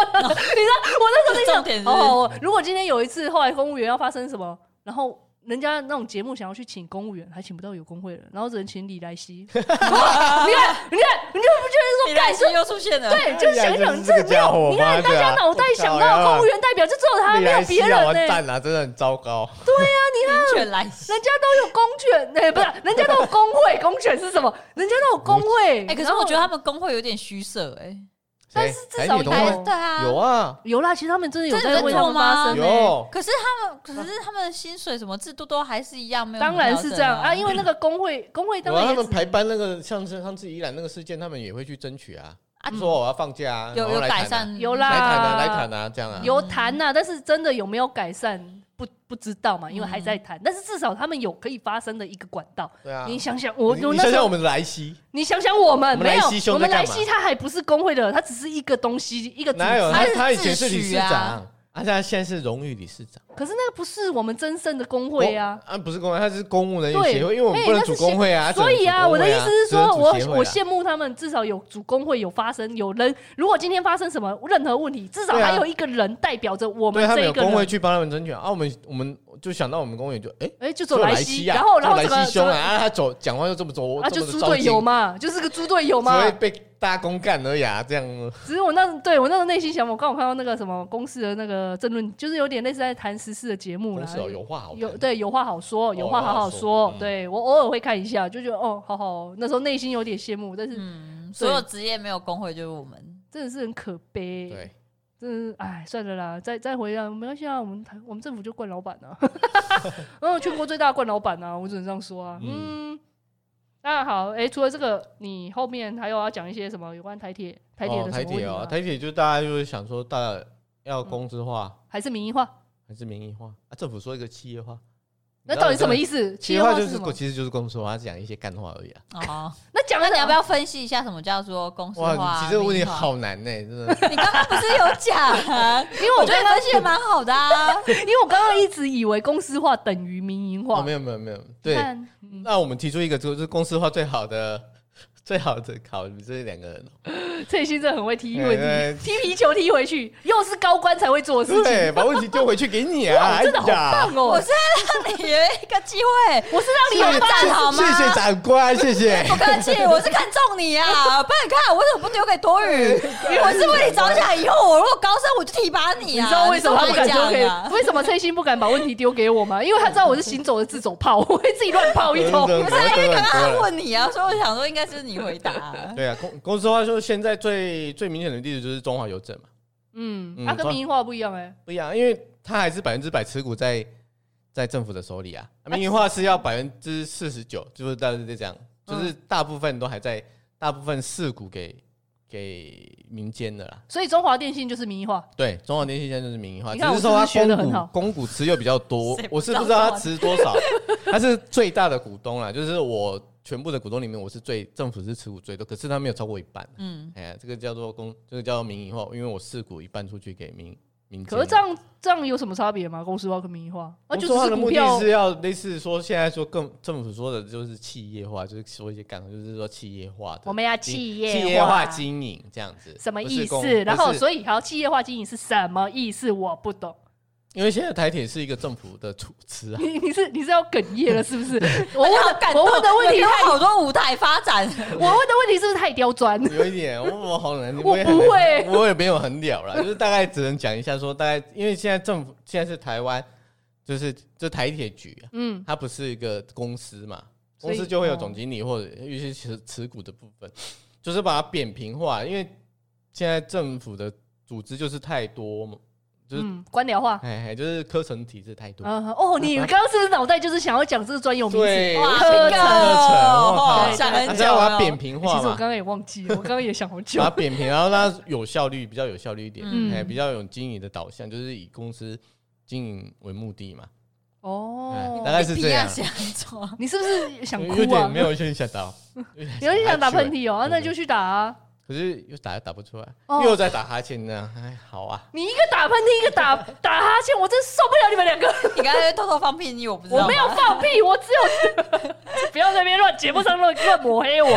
Speaker 2: 那时候在想，哦，如果今天有一次后来公务员要发生什么，然后。人家那种节目想要去请公务员，还请不到有工会的，然后只能请李来希。你看，你看，你就干
Speaker 3: 赖希又出现了。
Speaker 2: 对，就想想
Speaker 1: 这没有，
Speaker 2: 你看大家脑袋想到公务员代表，就只有他，没有别人呢。
Speaker 1: 完蛋了，真的很糟糕。
Speaker 2: 对呀，你看，人家都有公权，哎，不是，人家都有工会，公权是什么？人家都有工会。
Speaker 3: 哎，可是我觉得他们工会有点虚设，哎。
Speaker 2: 但是至少
Speaker 3: 对啊，
Speaker 1: 有啊，
Speaker 2: 有啦。其实他们真的有在为他们发声。
Speaker 1: 有，
Speaker 3: 可是他们，可是他们的薪水什么制度都还是一样，没有。
Speaker 2: 当然是这样啊，因为那个工会，工会当然
Speaker 1: 他们排班那个，像是上次伊兰那个事件，他们也会去争取啊。说我要放假，
Speaker 3: 有有改善，
Speaker 2: 有啦，
Speaker 1: 来谈啊，来谈啊，这样啊，
Speaker 2: 有谈呐。但是真的有没有改善？不不知道嘛，因为还在谈，但是至少他们有可以发声的一个管道。
Speaker 1: 对啊，
Speaker 2: 你想想，我
Speaker 1: 你想想我们的莱西，
Speaker 2: 你想想我们没有，
Speaker 1: 我
Speaker 2: 们莱西他还不是工会的，他只是一个东西，一个
Speaker 1: 哪有他他以前是理事长。啊，他现在是荣誉理事长，
Speaker 2: 可是那个不是我们真正的工会啊，
Speaker 1: 啊，不是工会，他是公务人员协会，因为我们不能组工会啊，
Speaker 2: 所以啊，我的意思是说，我我羡慕他们，至少有组工会，有发生，有人，如果今天发生什么任何问题，至少还有一个人代表着我们这一个
Speaker 1: 工会去帮他们争取啊，我们我们就想到我们工会就哎哎
Speaker 2: 就走莱西，然后然后莱
Speaker 1: 西凶啊，他走讲话又这么走，
Speaker 2: 啊就猪队友嘛，就是个猪队友嘛，
Speaker 1: 大家公干而已啊，这样。
Speaker 2: 只是我那对我那时候内心想法，我刚好看到那个什么公司的那个争论，就是有点类似在谈时事的节目了。
Speaker 1: 有话好
Speaker 2: 有对有话好说，有话好好说。对我偶尔会看一下，就觉得哦，好好。那时候内心有点羡慕，但是
Speaker 3: 所有职业没有工会就是我们，
Speaker 2: 真的是很可悲。
Speaker 1: 对，
Speaker 2: 真的哎，算了啦，再再回来没关系啊，我们台我们政府就惯老板啊，嗯，全国最大惯老板啊，我只能这样说啊，嗯。那好，哎，除了这个，你后面还有要讲一些什么有关台铁、台铁的什么问题吗？
Speaker 1: 台铁就大家就是想说，大家要公资化，
Speaker 2: 还是民营化？
Speaker 1: 还是民营化？啊，政府说一个企业化。
Speaker 2: 那到底什么意思？
Speaker 1: 其实话就是，其实就是公司化，讲一些干话而已啊。
Speaker 3: 哦，那讲了，你要不要分析一下什么叫做公司化？
Speaker 1: 其实这个问题好难呢，真的。
Speaker 3: 你刚刚不是有讲？因为我觉得分析的蛮好的啊。
Speaker 2: 因为我刚刚一直以为公司化等于民营化。
Speaker 1: 没有没有没有，对。那我们提出一个，就是公司化最好的。最好的考虑这两个人，
Speaker 2: 蔡心真的很会踢问题，踢皮球踢回去，又是高官才会做的事情。
Speaker 1: 对，把问题丢回去给你啊！
Speaker 2: 真的好棒哦！
Speaker 3: 我是让你有一个机会，
Speaker 2: 我是让你有办好吗？
Speaker 1: 谢谢长官，谢谢。
Speaker 3: 不客气，我是看中你啊！不然你看，我为什么不丢给多余？我是为你着想，以后我如果高升，我就提拔你啊！
Speaker 2: 你知道为什么他不敢丢给？为什么蔡心不敢把问题丢给我吗？因为他知道我是行走的自走炮，我会自己乱炮一通。不是，因为刚刚他问你啊，所以我想说应该是你。回答
Speaker 1: 对啊，公公司化说现在最最明显的例子就是中华邮政嘛，
Speaker 2: 嗯，它跟民营化不一样哎，
Speaker 1: 不一样，因为它还是百分之百持股在在政府的手里啊，民营化是要百分之四十九，就是大概是这样，就是大部分都还在大部分四股给给民间的啦，
Speaker 2: 所以中华电信就是民营化，
Speaker 1: 对，中华电信现在就是民营化，只是说它公股公股持有比较多，我是不知道它持多少，它是最大的股东啦，就是我。全部的股东里面，我是最政府是持股最多，可是他没有超过一半。嗯，哎，这个叫做公，这个叫做民营化，因为我四股一半出去给民民。
Speaker 2: 可是这样这样有什么差别吗？公司化跟民营化？
Speaker 1: 啊，就是的目的是要类似说现在说更政府说的就是企业化，就是说一些干，就是说企业化的。
Speaker 2: 我们要企业
Speaker 1: 企业化经营这样子，
Speaker 2: 什么意思？然后所以还要企业化经营是什么意思？我不懂。
Speaker 1: 因为现在台铁是一个政府的主持啊，
Speaker 2: 你你是你是要哽咽了是不是？我问的我问的问题有
Speaker 3: 好多舞台发展，
Speaker 2: 我问的问题是不是太刁钻？
Speaker 1: 有一点，我我好难，
Speaker 2: 我不会，
Speaker 1: 我也没有很了了，就是大概只能讲一下说，大概因为现在政府现在是台湾，就是这台铁局，嗯，它不是一个公司嘛，公司就会有总经理或者一些持持股的部分，就是把它扁平化，因为现在政府的组织就是太多嘛。
Speaker 2: 嗯，官僚化，
Speaker 1: 哎，就是科层体制太多。
Speaker 2: 哦，你 刚刚是不是脑袋就是想要讲这个专有名词？
Speaker 1: 对，
Speaker 2: 科
Speaker 1: 层，
Speaker 3: 哦，想很久，
Speaker 1: 把它扁平化。
Speaker 2: 其实我刚刚也忘记了，我刚刚也想好久。
Speaker 1: 把它扁平，然后让它有效率，比较有效率一点，哎，比较有经营的导向，就是以公司经营为目的嘛。哦，大概是这样。
Speaker 2: 你是不是想哭啊？
Speaker 1: 有点没有，有点想打，
Speaker 2: 有点想打喷嚏哦，那就去打啊。
Speaker 1: 可是又打又打不出来，又在打哈欠呢。哎，好啊。
Speaker 2: 你一个打喷嚏，一个打打哈欠，我真受不了你们两个。
Speaker 3: 你刚才偷偷放屁，你我不知道。
Speaker 2: 我没有放屁，我只有 不要在那边乱节目上乱乱抹黑我。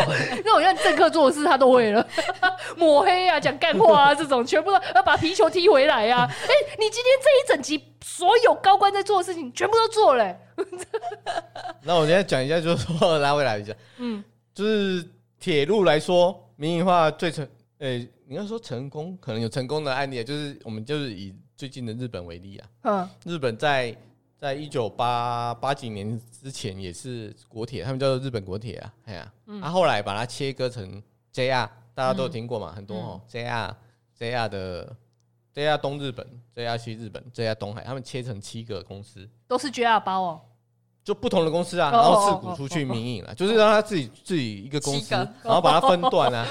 Speaker 2: 那我让政客做的事，他都会了。抹黑啊，讲干话啊，这种全部都要把皮球踢回来啊。哎，你今天这一整集所有高官在做的事情，全部都做了。
Speaker 1: 那我今天讲一下，就是说拉回来一下，嗯，就是铁路来说。民营化最成呃，你要说成功，可能有成功的案例，就是我们就是以最近的日本为例啊。嗯，日本在在一九八八几年之前也是国铁，他们叫做日本国铁啊，哎呀，他后来把它切割成 JR，大家都有听过嘛，很多哦，JR JR 的 JR 东日本、JR 西日本、JR 东海，他们切成七个公司，
Speaker 2: 都是 JR 包哦。
Speaker 1: 就不同的公司啊，然后自股出去民营了，就是让他自己自己一个公司，然后把它分段啊，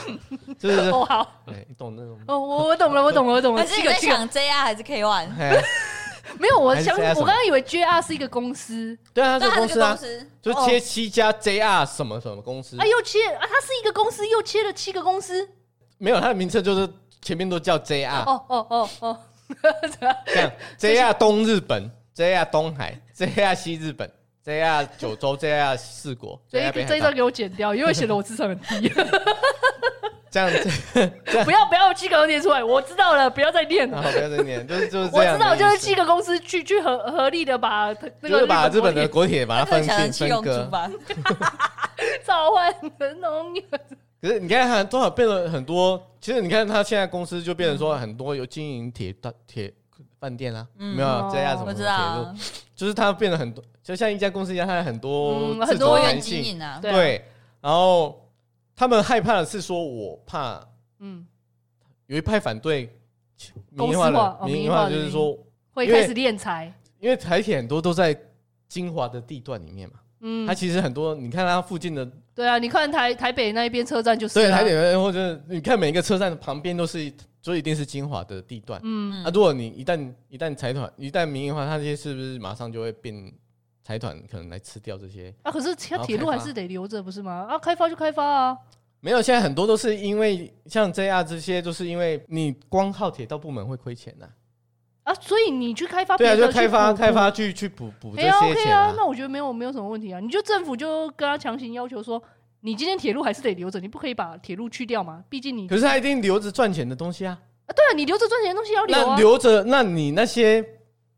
Speaker 1: 就是
Speaker 2: 哦好，
Speaker 1: 哎，你懂那种？
Speaker 2: 哦，我我懂了，我懂了，我懂了。
Speaker 3: 七个七个。JR 还是 K One？
Speaker 2: 没有，我想我刚刚以为 JR 是一个公司，
Speaker 1: 对啊，是公司啊，就切七家 JR 什么什么公司，
Speaker 2: 啊又切啊，它是一个公司又切了七个公司，
Speaker 1: 没有，它的名称就是前面都叫 JR，
Speaker 2: 哦哦哦哦，
Speaker 1: 这样 JR 东日本，JR 东海，JR 西日本。JR 九州，JR 四国，
Speaker 2: 这一这一段给我剪掉，因为显得我智商很低。
Speaker 1: 这样子，
Speaker 2: 不要不要七个都念出来，我知道了，不要再念。了，
Speaker 1: 不要再念，就是就是
Speaker 2: 我知道，就是七个公司去去合合力的把那个
Speaker 1: 把日本的国铁把它分分分割，
Speaker 2: 召唤神农。
Speaker 1: 可是你看它多少变了很多，其实你看他现在公司就变成说很多有经营铁大铁饭店啊，没有？JR 什么铁路，就是他变得很多。就像一家公司一样，它有很多很多弹性，对。然后他们害怕的是说，我怕，嗯，有一派反对民营化的，民营化就是说
Speaker 2: 会开始敛财，
Speaker 1: 因为台铁很多都在精华的地段里面嘛，嗯，它其实很多，你看它附近的，对
Speaker 2: 啊，你看台台北那一边车站就是，
Speaker 1: 对，台北或者你看每一个车站旁边都是，所以一定是精华的地段，嗯，啊，如果你一旦一旦财团一旦民营化，它这些是不是马上就会变？财团可能来吃掉这些
Speaker 2: 啊，可是其他铁路还是得留着，不是吗？啊，开发就开发啊。
Speaker 1: 没有，现在很多都是因为像 JR 这些，都是因为你光靠铁道部门会亏钱呐。
Speaker 2: 啊，所以你去开发，
Speaker 1: 对啊，就开发开发去去补补这些钱
Speaker 2: 啊。那我觉得没有没有什么问题啊。你就政府就跟他强行要求说，你今天铁路还是得留着，你不可以把铁路去掉嘛。毕竟你
Speaker 1: 可是他一定留着赚钱的东西啊。
Speaker 2: 啊，对啊，你留着赚钱的东西要留啊。
Speaker 1: 留着，那你那些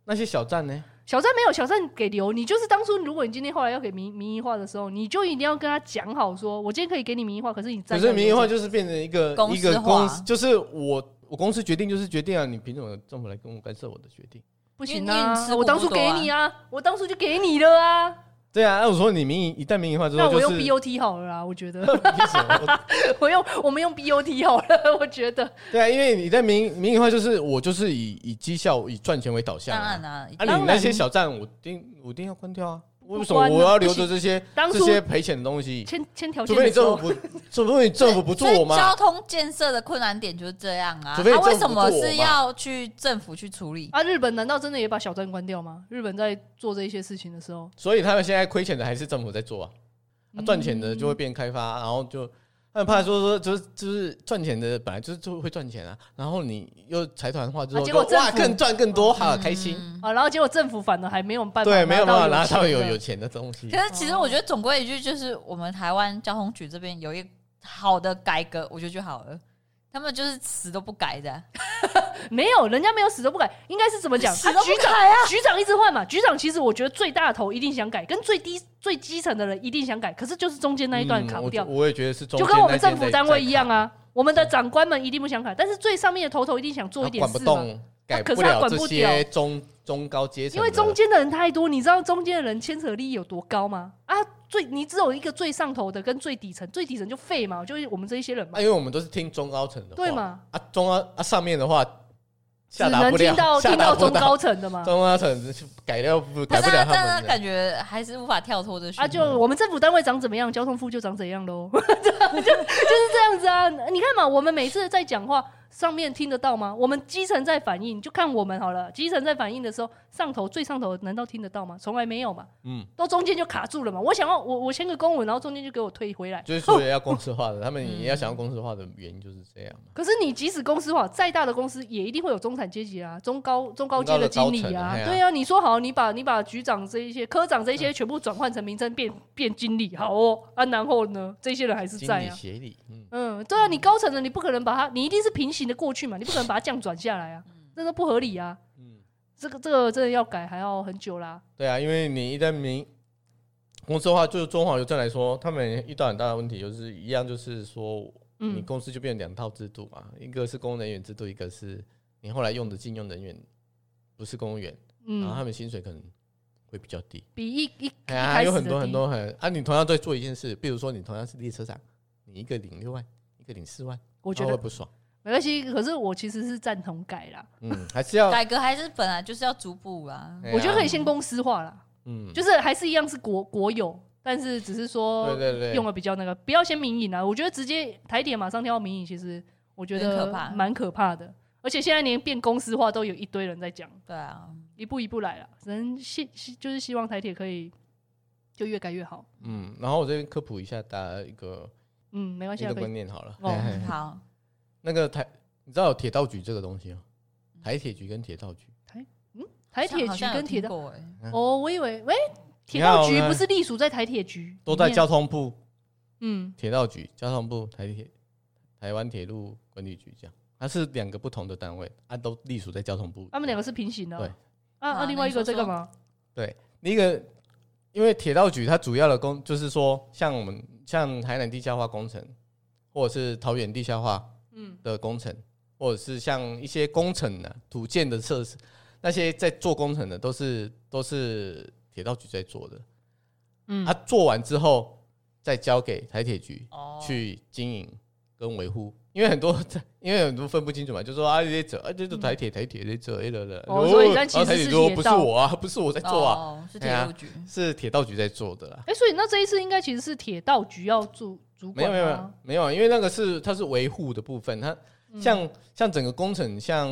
Speaker 1: 那些小站呢？
Speaker 2: 小站没有小站给留，你就是当初如果你今天后来要给民民营化的时候，你就一定要跟他讲好，说我今天可以给你民营化，可是你可
Speaker 1: 是民营化就是变成一个一个公司，就是我我公司决定就是决定啊，你凭什么政府来跟我干涉我的决定？
Speaker 2: 不行啊，我当初给你啊，我当初就给你了啊。
Speaker 1: 对啊，那我说你民营一旦民营化之后，那
Speaker 2: 我用 BOT 好了啦，我觉得。我用我们用 BOT 好了，我觉得。
Speaker 1: 对啊，因为你在民民营化，就是我就是以以绩效、以赚钱为导向。当然啊，啊，你那些小站，我定我一定要关掉啊。为什么我要留着这些这些赔钱的东西？
Speaker 2: 签签条件，
Speaker 1: 除非你政府不，除非你政府不做嘛。
Speaker 3: 交通建设的困难点就是这样啊。他为什么是要去政府去处理？
Speaker 2: 啊，日本难道真的也把小站关掉吗？日本在做这些事情的时候，
Speaker 1: 所以他们现在亏钱的还是政府在做啊，赚钱的就会变开发，然后就。很怕说说就是就是赚钱的本来就是就会赚钱啊，然后你又财团化之后，结果哇更赚更多，好开心
Speaker 2: 啊！然后结果政府反而还没有办法，
Speaker 1: 对，没有办法拿到有有钱的东西。
Speaker 3: 可是其实我觉得总归一句就是，我们台湾交通局这边有一好的改革，我觉得就好了。他们就是死都不改的，
Speaker 2: 没有，人家没有死都不改，应该是怎么讲？
Speaker 3: 死都不改啊！
Speaker 2: 局长一直换嘛，局长其实我觉得最大的头一定想改，跟最低最基层的人一定想改，可是就是中间那一段卡不掉。
Speaker 1: 嗯、我，我也觉得是中间，
Speaker 2: 就跟我们政府单位一样啊，我们的长官们一定不想改，但是最上面的头头一定想做一点事嘛，
Speaker 1: 改不了这些中中高阶层，
Speaker 2: 因为中间的人太多，你知道中间的人牵扯利益有多高吗？啊！最你只有一个最上头的跟最底层，最底层就废嘛，就是我们这一些人嘛。
Speaker 1: 因为我们都是听中高层的，
Speaker 2: 对嘛？
Speaker 1: 啊，中高啊上面的话，
Speaker 2: 只能听到 听到中高层的嘛。
Speaker 1: 中高层改掉不改不了他们，
Speaker 3: 但感觉还是无法跳脱这。
Speaker 2: 啊，就我们政府单位长怎么样，交通部就长怎样喽，就就是这样子啊。你看嘛，我们每次在讲话。上面听得到吗？我们基层在反映，就看我们好了。基层在反映的时候，上头最上头难道听得到吗？从来没有嘛。嗯，都中间就卡住了嘛。我想要我我签个公文，然后中间就给我退回来。
Speaker 1: 就是说要公司化的，他们也要想要公司化的原因就是这样嘛。
Speaker 2: 可是你即使公司化，再大的公司也一定会有中产阶级啊，中高中高阶的经理啊。对啊，你说好，你把你把局长这一些、科长这一些全部转换成名称，变变经理，好哦。啊，然后呢，这些人还是在啊。协理，嗯嗯，对啊，你高层的你不可能把他，你一定是平行的过去嘛，你不可能。把它降转下来啊，这个不合理啊。嗯，这个这个真的要改还要很久啦。
Speaker 1: 对啊，因为你一旦民公司的话，就是中华邮政来说，他们遇到很大的问题，就是一样，就是说你公司就变成两套制度嘛，一个是公务人员制度，一个是你后来用的禁用人员不是公务员，然后他们薪水可能会比较低，
Speaker 2: 比一一
Speaker 1: 哎呀，有很多很多很啊，你同样在做一件事，比如说你同样是列车长，你一个领六万，一个领四万，
Speaker 2: 我觉得
Speaker 1: 不爽。
Speaker 2: 没关系，可是我其实是赞同改啦。
Speaker 1: 嗯，还是要
Speaker 3: 改革，还是本来就是要逐步啦。
Speaker 2: 我觉得可以先公司化啦。
Speaker 1: 嗯，
Speaker 2: 就是还是一样是国国有，但是只是说
Speaker 1: 对对对，
Speaker 2: 用的比较那个，不要先民营啊。我觉得直接台铁马上跳到民营，其实我觉得蛮可怕的。而且现在连变公司化都有一堆人在讲。
Speaker 3: 对啊，
Speaker 2: 一步一步来了，只能希希就是希望台铁可以就越改越好。
Speaker 1: 嗯，然后我这边科普一下大家一个
Speaker 2: 嗯，没关系，
Speaker 1: 一个观念好了。
Speaker 2: 哦，
Speaker 3: 好，
Speaker 1: 那个台。你知道有铁道局这个东西吗？台铁局跟铁道局，
Speaker 2: 台嗯，台铁局跟铁道，
Speaker 3: 欸、
Speaker 2: 哦，我以为喂，铁道局不是隶属在台铁局，
Speaker 1: 都在交通部，
Speaker 2: 嗯，
Speaker 1: 铁道局、交通部、台铁、台湾铁路管理局这样，它是两个不同的单位，啊，都隶属在交通部。
Speaker 2: 他们两个是平行的，
Speaker 1: 对，
Speaker 2: 啊啊，另外一个这个吗？
Speaker 1: 对，一个因为铁道局它主要的工就是说，像我们像台南地下化工程，或者是桃园地下化嗯的工程。或者是像一些工程的土建的设施，那些在做工程的都是都是铁道局在做的，嗯，他做完之后再交给台铁局去经营跟维护，因为很多 因为很多分不清楚嘛，就说啊这些者啊这是台铁台铁在做，哎了了，
Speaker 2: 哦，所以但其实
Speaker 1: 台铁说不是我啊，不是我在做啊，
Speaker 3: 是铁路局，
Speaker 1: 是铁道局在做的啦。
Speaker 2: 哎，所以那这一次应该其实是铁道局要做主管，
Speaker 1: 没有没有没有，因为那个是它是维护的部分，它。像像整个工程，像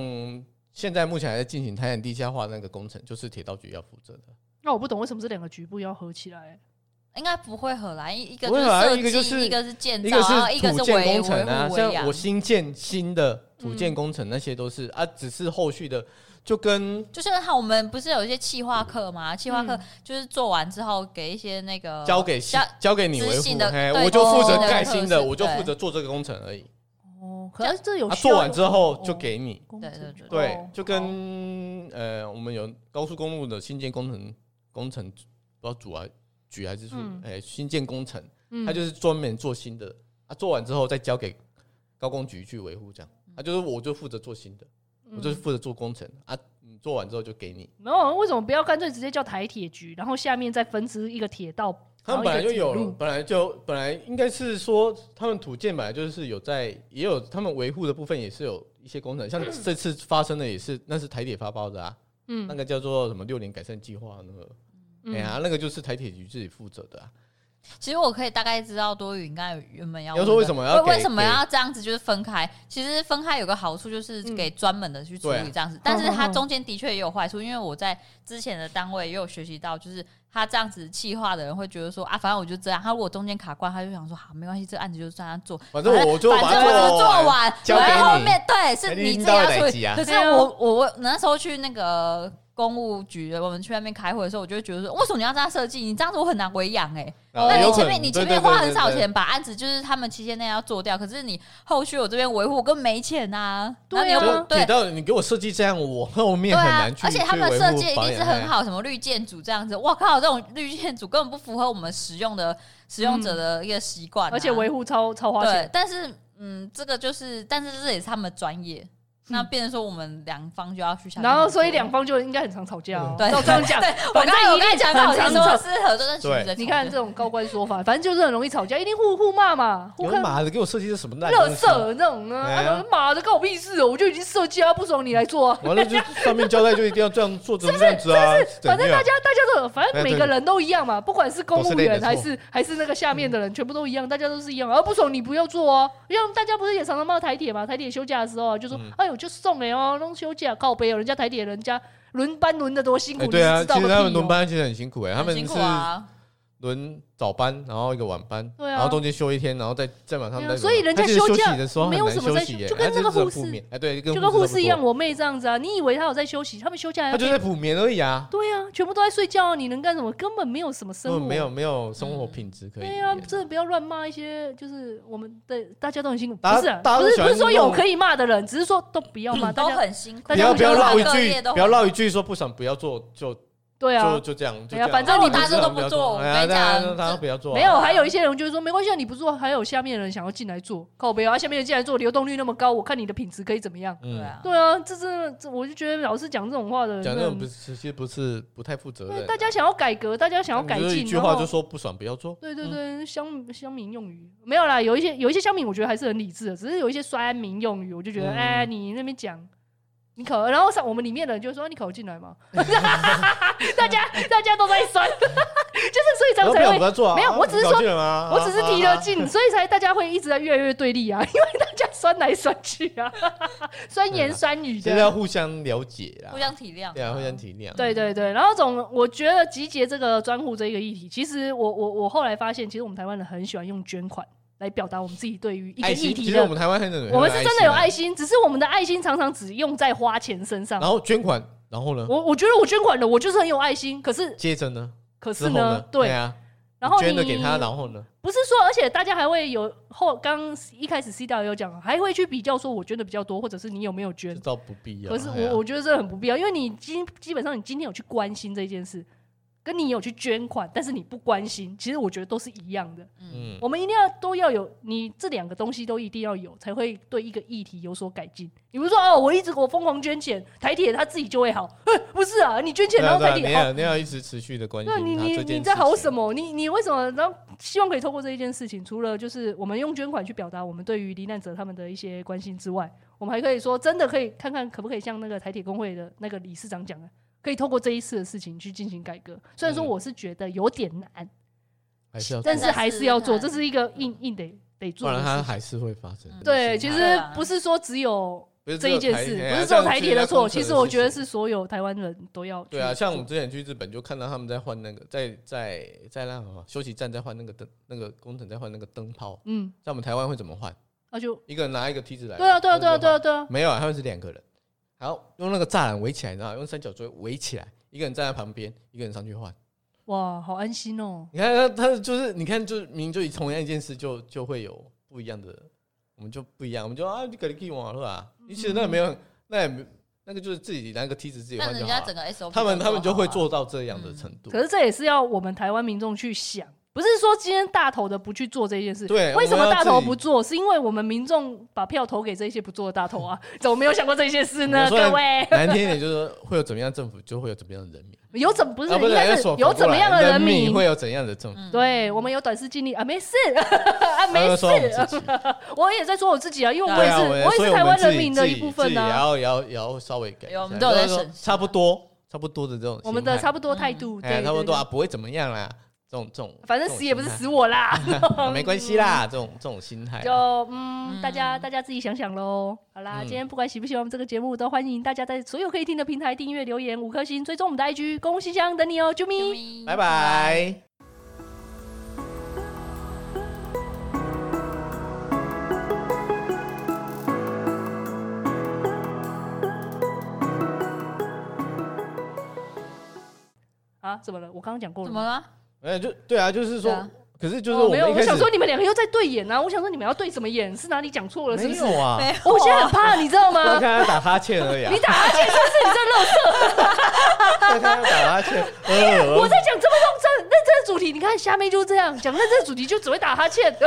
Speaker 1: 现在目前还在进行台南地下化那个工程，就是铁道局要负责的。
Speaker 2: 那我不懂为什么这两个局部要合起来？
Speaker 3: 应该不会合来，一个就是设计，一个是建造，
Speaker 1: 一个是土建工程啊。像我新建新的土建工程，那些都是啊，只是后续的，就跟
Speaker 3: 就是好，我们不是有一些企划课吗？企划课就是做完之后给一些那个
Speaker 1: 交给交给你维护的，我就负责盖新的，我就负责做这个工程而已。
Speaker 2: 哦可是这有
Speaker 1: 做完之后就给你，
Speaker 3: 对对对，
Speaker 1: 对，就跟呃，我们有高速公路的新建工程工程，不知道主啊局还是说，哎，新建工程，他就是专门做新的，啊，做完之后再交给高工局去维护，这样，啊，就是我就负责做新的，我就是负责做工程，啊，你做完之后就给你。
Speaker 2: 没有，为什么不要干脆直接叫台铁局，然后下面再分支一个铁道？
Speaker 1: 他们本来就有了，本来就本来应该是说，他们土建本来就是有在，也有他们维护的部分，也是有一些工程，像这次发生的也是，那是台铁发包的啊，嗯，那个叫做什么六年改善计划那个，哎呀，那个就是台铁局自己负责的啊。
Speaker 3: 其实我可以大概知道多云应该原本要，
Speaker 1: 要说为什么要
Speaker 3: 为什么要这样子，就是分开。其实分开有个好处，就是给专门的去处理这样子，但是 它中间的确也有坏处，因为我在之前的单位也有学习到，就是。他这样子气化的人会觉得说啊，反正我就这样。他如果中间卡关，他就想说好，没关系，这个案子就这样做。
Speaker 1: 反正我就
Speaker 3: 反正我就做完，
Speaker 1: 交给你。
Speaker 3: 后面对，是你自己要处理。
Speaker 1: 啊、
Speaker 3: 可是我我我那时候去那个。公务局，我们去外面开会的时候，我就会觉得说，为什么你要这样设计？你这样子我很难维养哎。那你前面你前面花很少钱把案子，就是他们期限内要做掉，可是你后续我这边维护，我根本没钱呐。
Speaker 2: 对啊，
Speaker 1: 对，到你给我设计这样，我后面很难去。
Speaker 3: 而且他们设计一定是很好，什么绿建筑这样子，哇靠，这种绿建筑根本不符合我们使用的使用者的一个习惯，
Speaker 2: 而且维护超超花钱。
Speaker 3: 但是嗯，这个就是，但是这也是他们专业。那变成说我们两方就要去，
Speaker 2: 然后所以两方就应该很常吵架哦。
Speaker 3: 对，
Speaker 2: 照这样讲，
Speaker 3: 我刚才我跟你讲到，你说是合作。
Speaker 2: 你看这种高官说法，反正就是很容易吵架，一定互互骂嘛。
Speaker 1: 你妈的，给我设计的什么烂？
Speaker 2: 乐色那种呢？妈的，关我屁事哦！我就已经设计啊，不爽你来做啊。
Speaker 1: 完了就上面交代就一定要这样做，是不 是？是不是？
Speaker 2: 反正大家大家都，反正每个人都一样嘛，不管是公务员还是还是那个下面的人，全部都一样，大家都是一样。而不爽你不要做啊，像大家不是也常常骂台铁嘛？台铁休假的时候就说：“哎呦，就送哎哦。”弄休假告别哦，人家台铁人家轮班轮的多辛苦，
Speaker 1: 对啊，其实他们轮班
Speaker 3: 其
Speaker 1: 实很辛苦哎，他们是轮早班，然后一个晚班，然后中间休一天，然后再再晚上再。
Speaker 2: 所以人家休假
Speaker 1: 的时候
Speaker 2: 没有什么在，就跟那个护士，哎，对，就跟护士一样，我妹这样子啊，你以为她有在休息？他们休假，
Speaker 1: 他就在补眠而已啊。
Speaker 2: 对啊，全部都在睡觉啊，你能干什么？根本没有什么生活，
Speaker 1: 没有没有生活品质可以。
Speaker 2: 对啊，真的不要乱骂一些，就是我们的大家都很辛苦，不是不是不是说有可以骂的人，只是说都不要骂，
Speaker 3: 都很辛苦。
Speaker 1: 不要不要绕一句，不要绕一句说不想不要做就。
Speaker 2: 对啊，
Speaker 1: 就就这样，就这样。
Speaker 2: 反正你
Speaker 3: 大家都不做，我跟你讲，
Speaker 1: 大家不要做。
Speaker 2: 没有，还有一些人就是说没关系，你不做，还有下面的人想要进来做，靠北啊，下面人进来做，流动率那么高，我看你的品质可以怎么样？
Speaker 3: 对啊，
Speaker 2: 对啊，这是这，我就觉得老是讲这种话的人，
Speaker 1: 讲这种不是，其实不是不太负责任。
Speaker 2: 大家想要改革，大家想要改进，
Speaker 1: 一句话就说不爽不要做。
Speaker 2: 对对对，乡乡民用语没有啦，有一些有一些乡民我觉得还是很理智的，只是有一些酸民用语，我就觉得哎，你那边讲。你考，然后上我们里面的人就说：“你考进来吗？” 大家大家都在酸，就是所以这样才会没有。我只是说，我只是提了劲，所以才大家会一直在越来越对立啊，因为大家酸来酸去啊，酸言酸语的，
Speaker 1: 现在要互相了解啊，
Speaker 3: 互相体谅，
Speaker 1: 对啊，互相体谅。
Speaker 2: 对对对，然后总我觉得集结这个专户这一个议题，其实我我我后来发现，其实我们台湾人很喜欢用捐款。来表达我们自己对于一个议题的，
Speaker 1: 我们台湾很多，
Speaker 2: 我们是真的有爱心，只是我们的爱心常常只用在花钱身上。
Speaker 1: 然后捐款，然后呢？
Speaker 2: 我我觉得我捐款了，我就是很有爱心。可是
Speaker 1: 接着呢？
Speaker 2: 可是呢？对啊。然后
Speaker 1: 捐了给他，然后呢？
Speaker 2: 不是说，而且大家还会有后刚一开始 C 大有讲，还会去比较说我捐的比较多，或者是你有没有捐？
Speaker 1: 这倒不必要。
Speaker 2: 可是我我觉得这很不必要，因为你基基本上你今天有去关心这件事。跟你有去捐款，但是你不关心，其实我觉得都是一样的。嗯，我们一定要都要有，你这两个东西都一定要有，才会对一个议题有所改进。你不是说哦，我一直我疯狂捐钱，台铁它自己就会好？不是啊，你捐钱然后台铁好，
Speaker 1: 你要一直持续的关心。那
Speaker 2: 你你你在好什么？你你为什么？然后希望可以透过这一件事情，除了就是我们用捐款去表达我们对于罹难者他们的一些关心之外，我们还可以说真的可以看看可不可以像那个台铁工会的那个理事长讲的。可以透过这一次的事情去进行改革，虽然说我是觉得有点难，还是要但是还是要做，这是一个硬硬得得做的，
Speaker 1: 不然它还是会发生。
Speaker 2: 对，其实不是说只有这一件事，不是只有台铁的错，其实我觉得是所有台湾人都要。
Speaker 1: 对啊，像我们之前去日本就看到他们在换那个，在在在那个休息站在换那个灯，那个工程在换那个灯泡。嗯，在我们台湾会怎么换？那就一个人拿一个梯子来。
Speaker 2: 对啊，对啊，对啊，对啊，对啊，
Speaker 1: 没有啊，他们是两个人。然后用那个栅栏围起来，你知道用三角锥围起来，一个人站在旁边，一个人上去换。
Speaker 2: 哇，好安心哦！
Speaker 1: 你看他，他就是你看，就明明就以同样一件事就，就就会有不一样的，我们就不一样，我们就啊，你可以可以往是吧？你其实那也没有，那也没那个就是自己拿个梯子自己换就好。他们他们就会做到这样的程度。
Speaker 2: 可是这也是要我们台湾民众去想。不是说今天大头的不去做这件事，
Speaker 1: 对，
Speaker 2: 为什么大头不做？是因为我们民众把票投给这些不做的大头啊？怎么没有想过这些事呢？各位，
Speaker 1: 难听一点就是会有怎么样政府，就会有怎么样的人民。
Speaker 2: 有怎不是应该是有怎么样的人民
Speaker 1: 会有怎样的政府？
Speaker 2: 对我们有短视经历啊，没事啊，没事。我也在说我自己啊，因为我也是我也是台湾人民的一部分呢。
Speaker 1: 也要也要也要稍微改，
Speaker 3: 我们都在审，
Speaker 1: 差不多差不多的这种，
Speaker 2: 我们的差不多态度，对，
Speaker 1: 差不多啊，不会怎么样啦。这种这种，
Speaker 2: 反正死也不是死我啦
Speaker 1: 没关系啦，这种这种心态，
Speaker 2: 就嗯，大家大家自己想想喽。好啦，今天不管喜不喜欢我们这个节目，都欢迎大家在所有可以听的平台订阅、留言五颗星，追踪我们的 IG，公共信箱等你哦，啾咪，
Speaker 1: 拜拜。
Speaker 2: 啊，怎么了？我刚刚讲过了。
Speaker 3: 怎么了？
Speaker 1: 哎，就对啊，就是说，可是就是我没有。
Speaker 2: 我想说你们两个又在对眼啊！我想说你们要对什么眼？是哪里讲错了？是不是？
Speaker 1: 没有啊，
Speaker 2: 我现在很怕，你知道吗？
Speaker 1: 我看他打哈欠而已。
Speaker 2: 你打哈欠是不是？你在露色？
Speaker 1: 我看他打哈欠。
Speaker 2: 我在讲这么认真认真的主题，你看下面就这样讲认真的主题，就只会打哈欠。我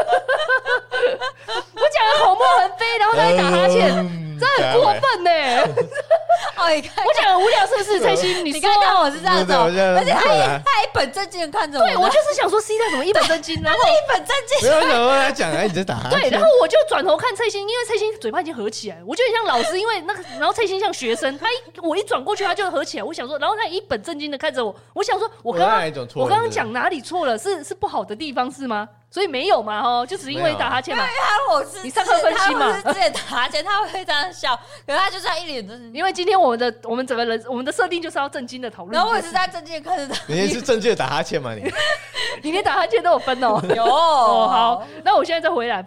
Speaker 2: 讲的口沫横飞，然后在打哈欠，这很过分呢。哦，你看，我讲的无聊是不是？蔡心，你
Speaker 3: 刚刚看我是这样子，而且他他一本正经的看着我。
Speaker 2: 对，我就是想说，C 大怎么一本正经，然后
Speaker 3: 一本正经。
Speaker 1: 没有想说他讲，哎，你在打。
Speaker 2: 对，然后我就转头看蔡心，因为蔡心嘴巴已经合起来，我就很像老师，因为那个，然后蔡心像学生，他一我一转过去，他就合起来。我想说，然后他一本正经的看着我，我想说，我刚刚我刚刚讲哪里错了？是是不好的地方是吗？所以没有嘛，哦，就只是因为打哈欠嘛。
Speaker 3: 因为他我是
Speaker 2: 你上课分析嘛，
Speaker 3: 他不是之前打哈欠，他会这样笑，可是他就是他一脸就是。
Speaker 2: 因为今天我们的我们整个人我们的设定就是要正经的讨论。
Speaker 3: 然后我也是在正经的看着他。
Speaker 1: 你也是正经的打哈欠吗？你？
Speaker 2: 你连打哈欠都有分哦。
Speaker 3: 有。
Speaker 2: 哦，好，那我现在再回来。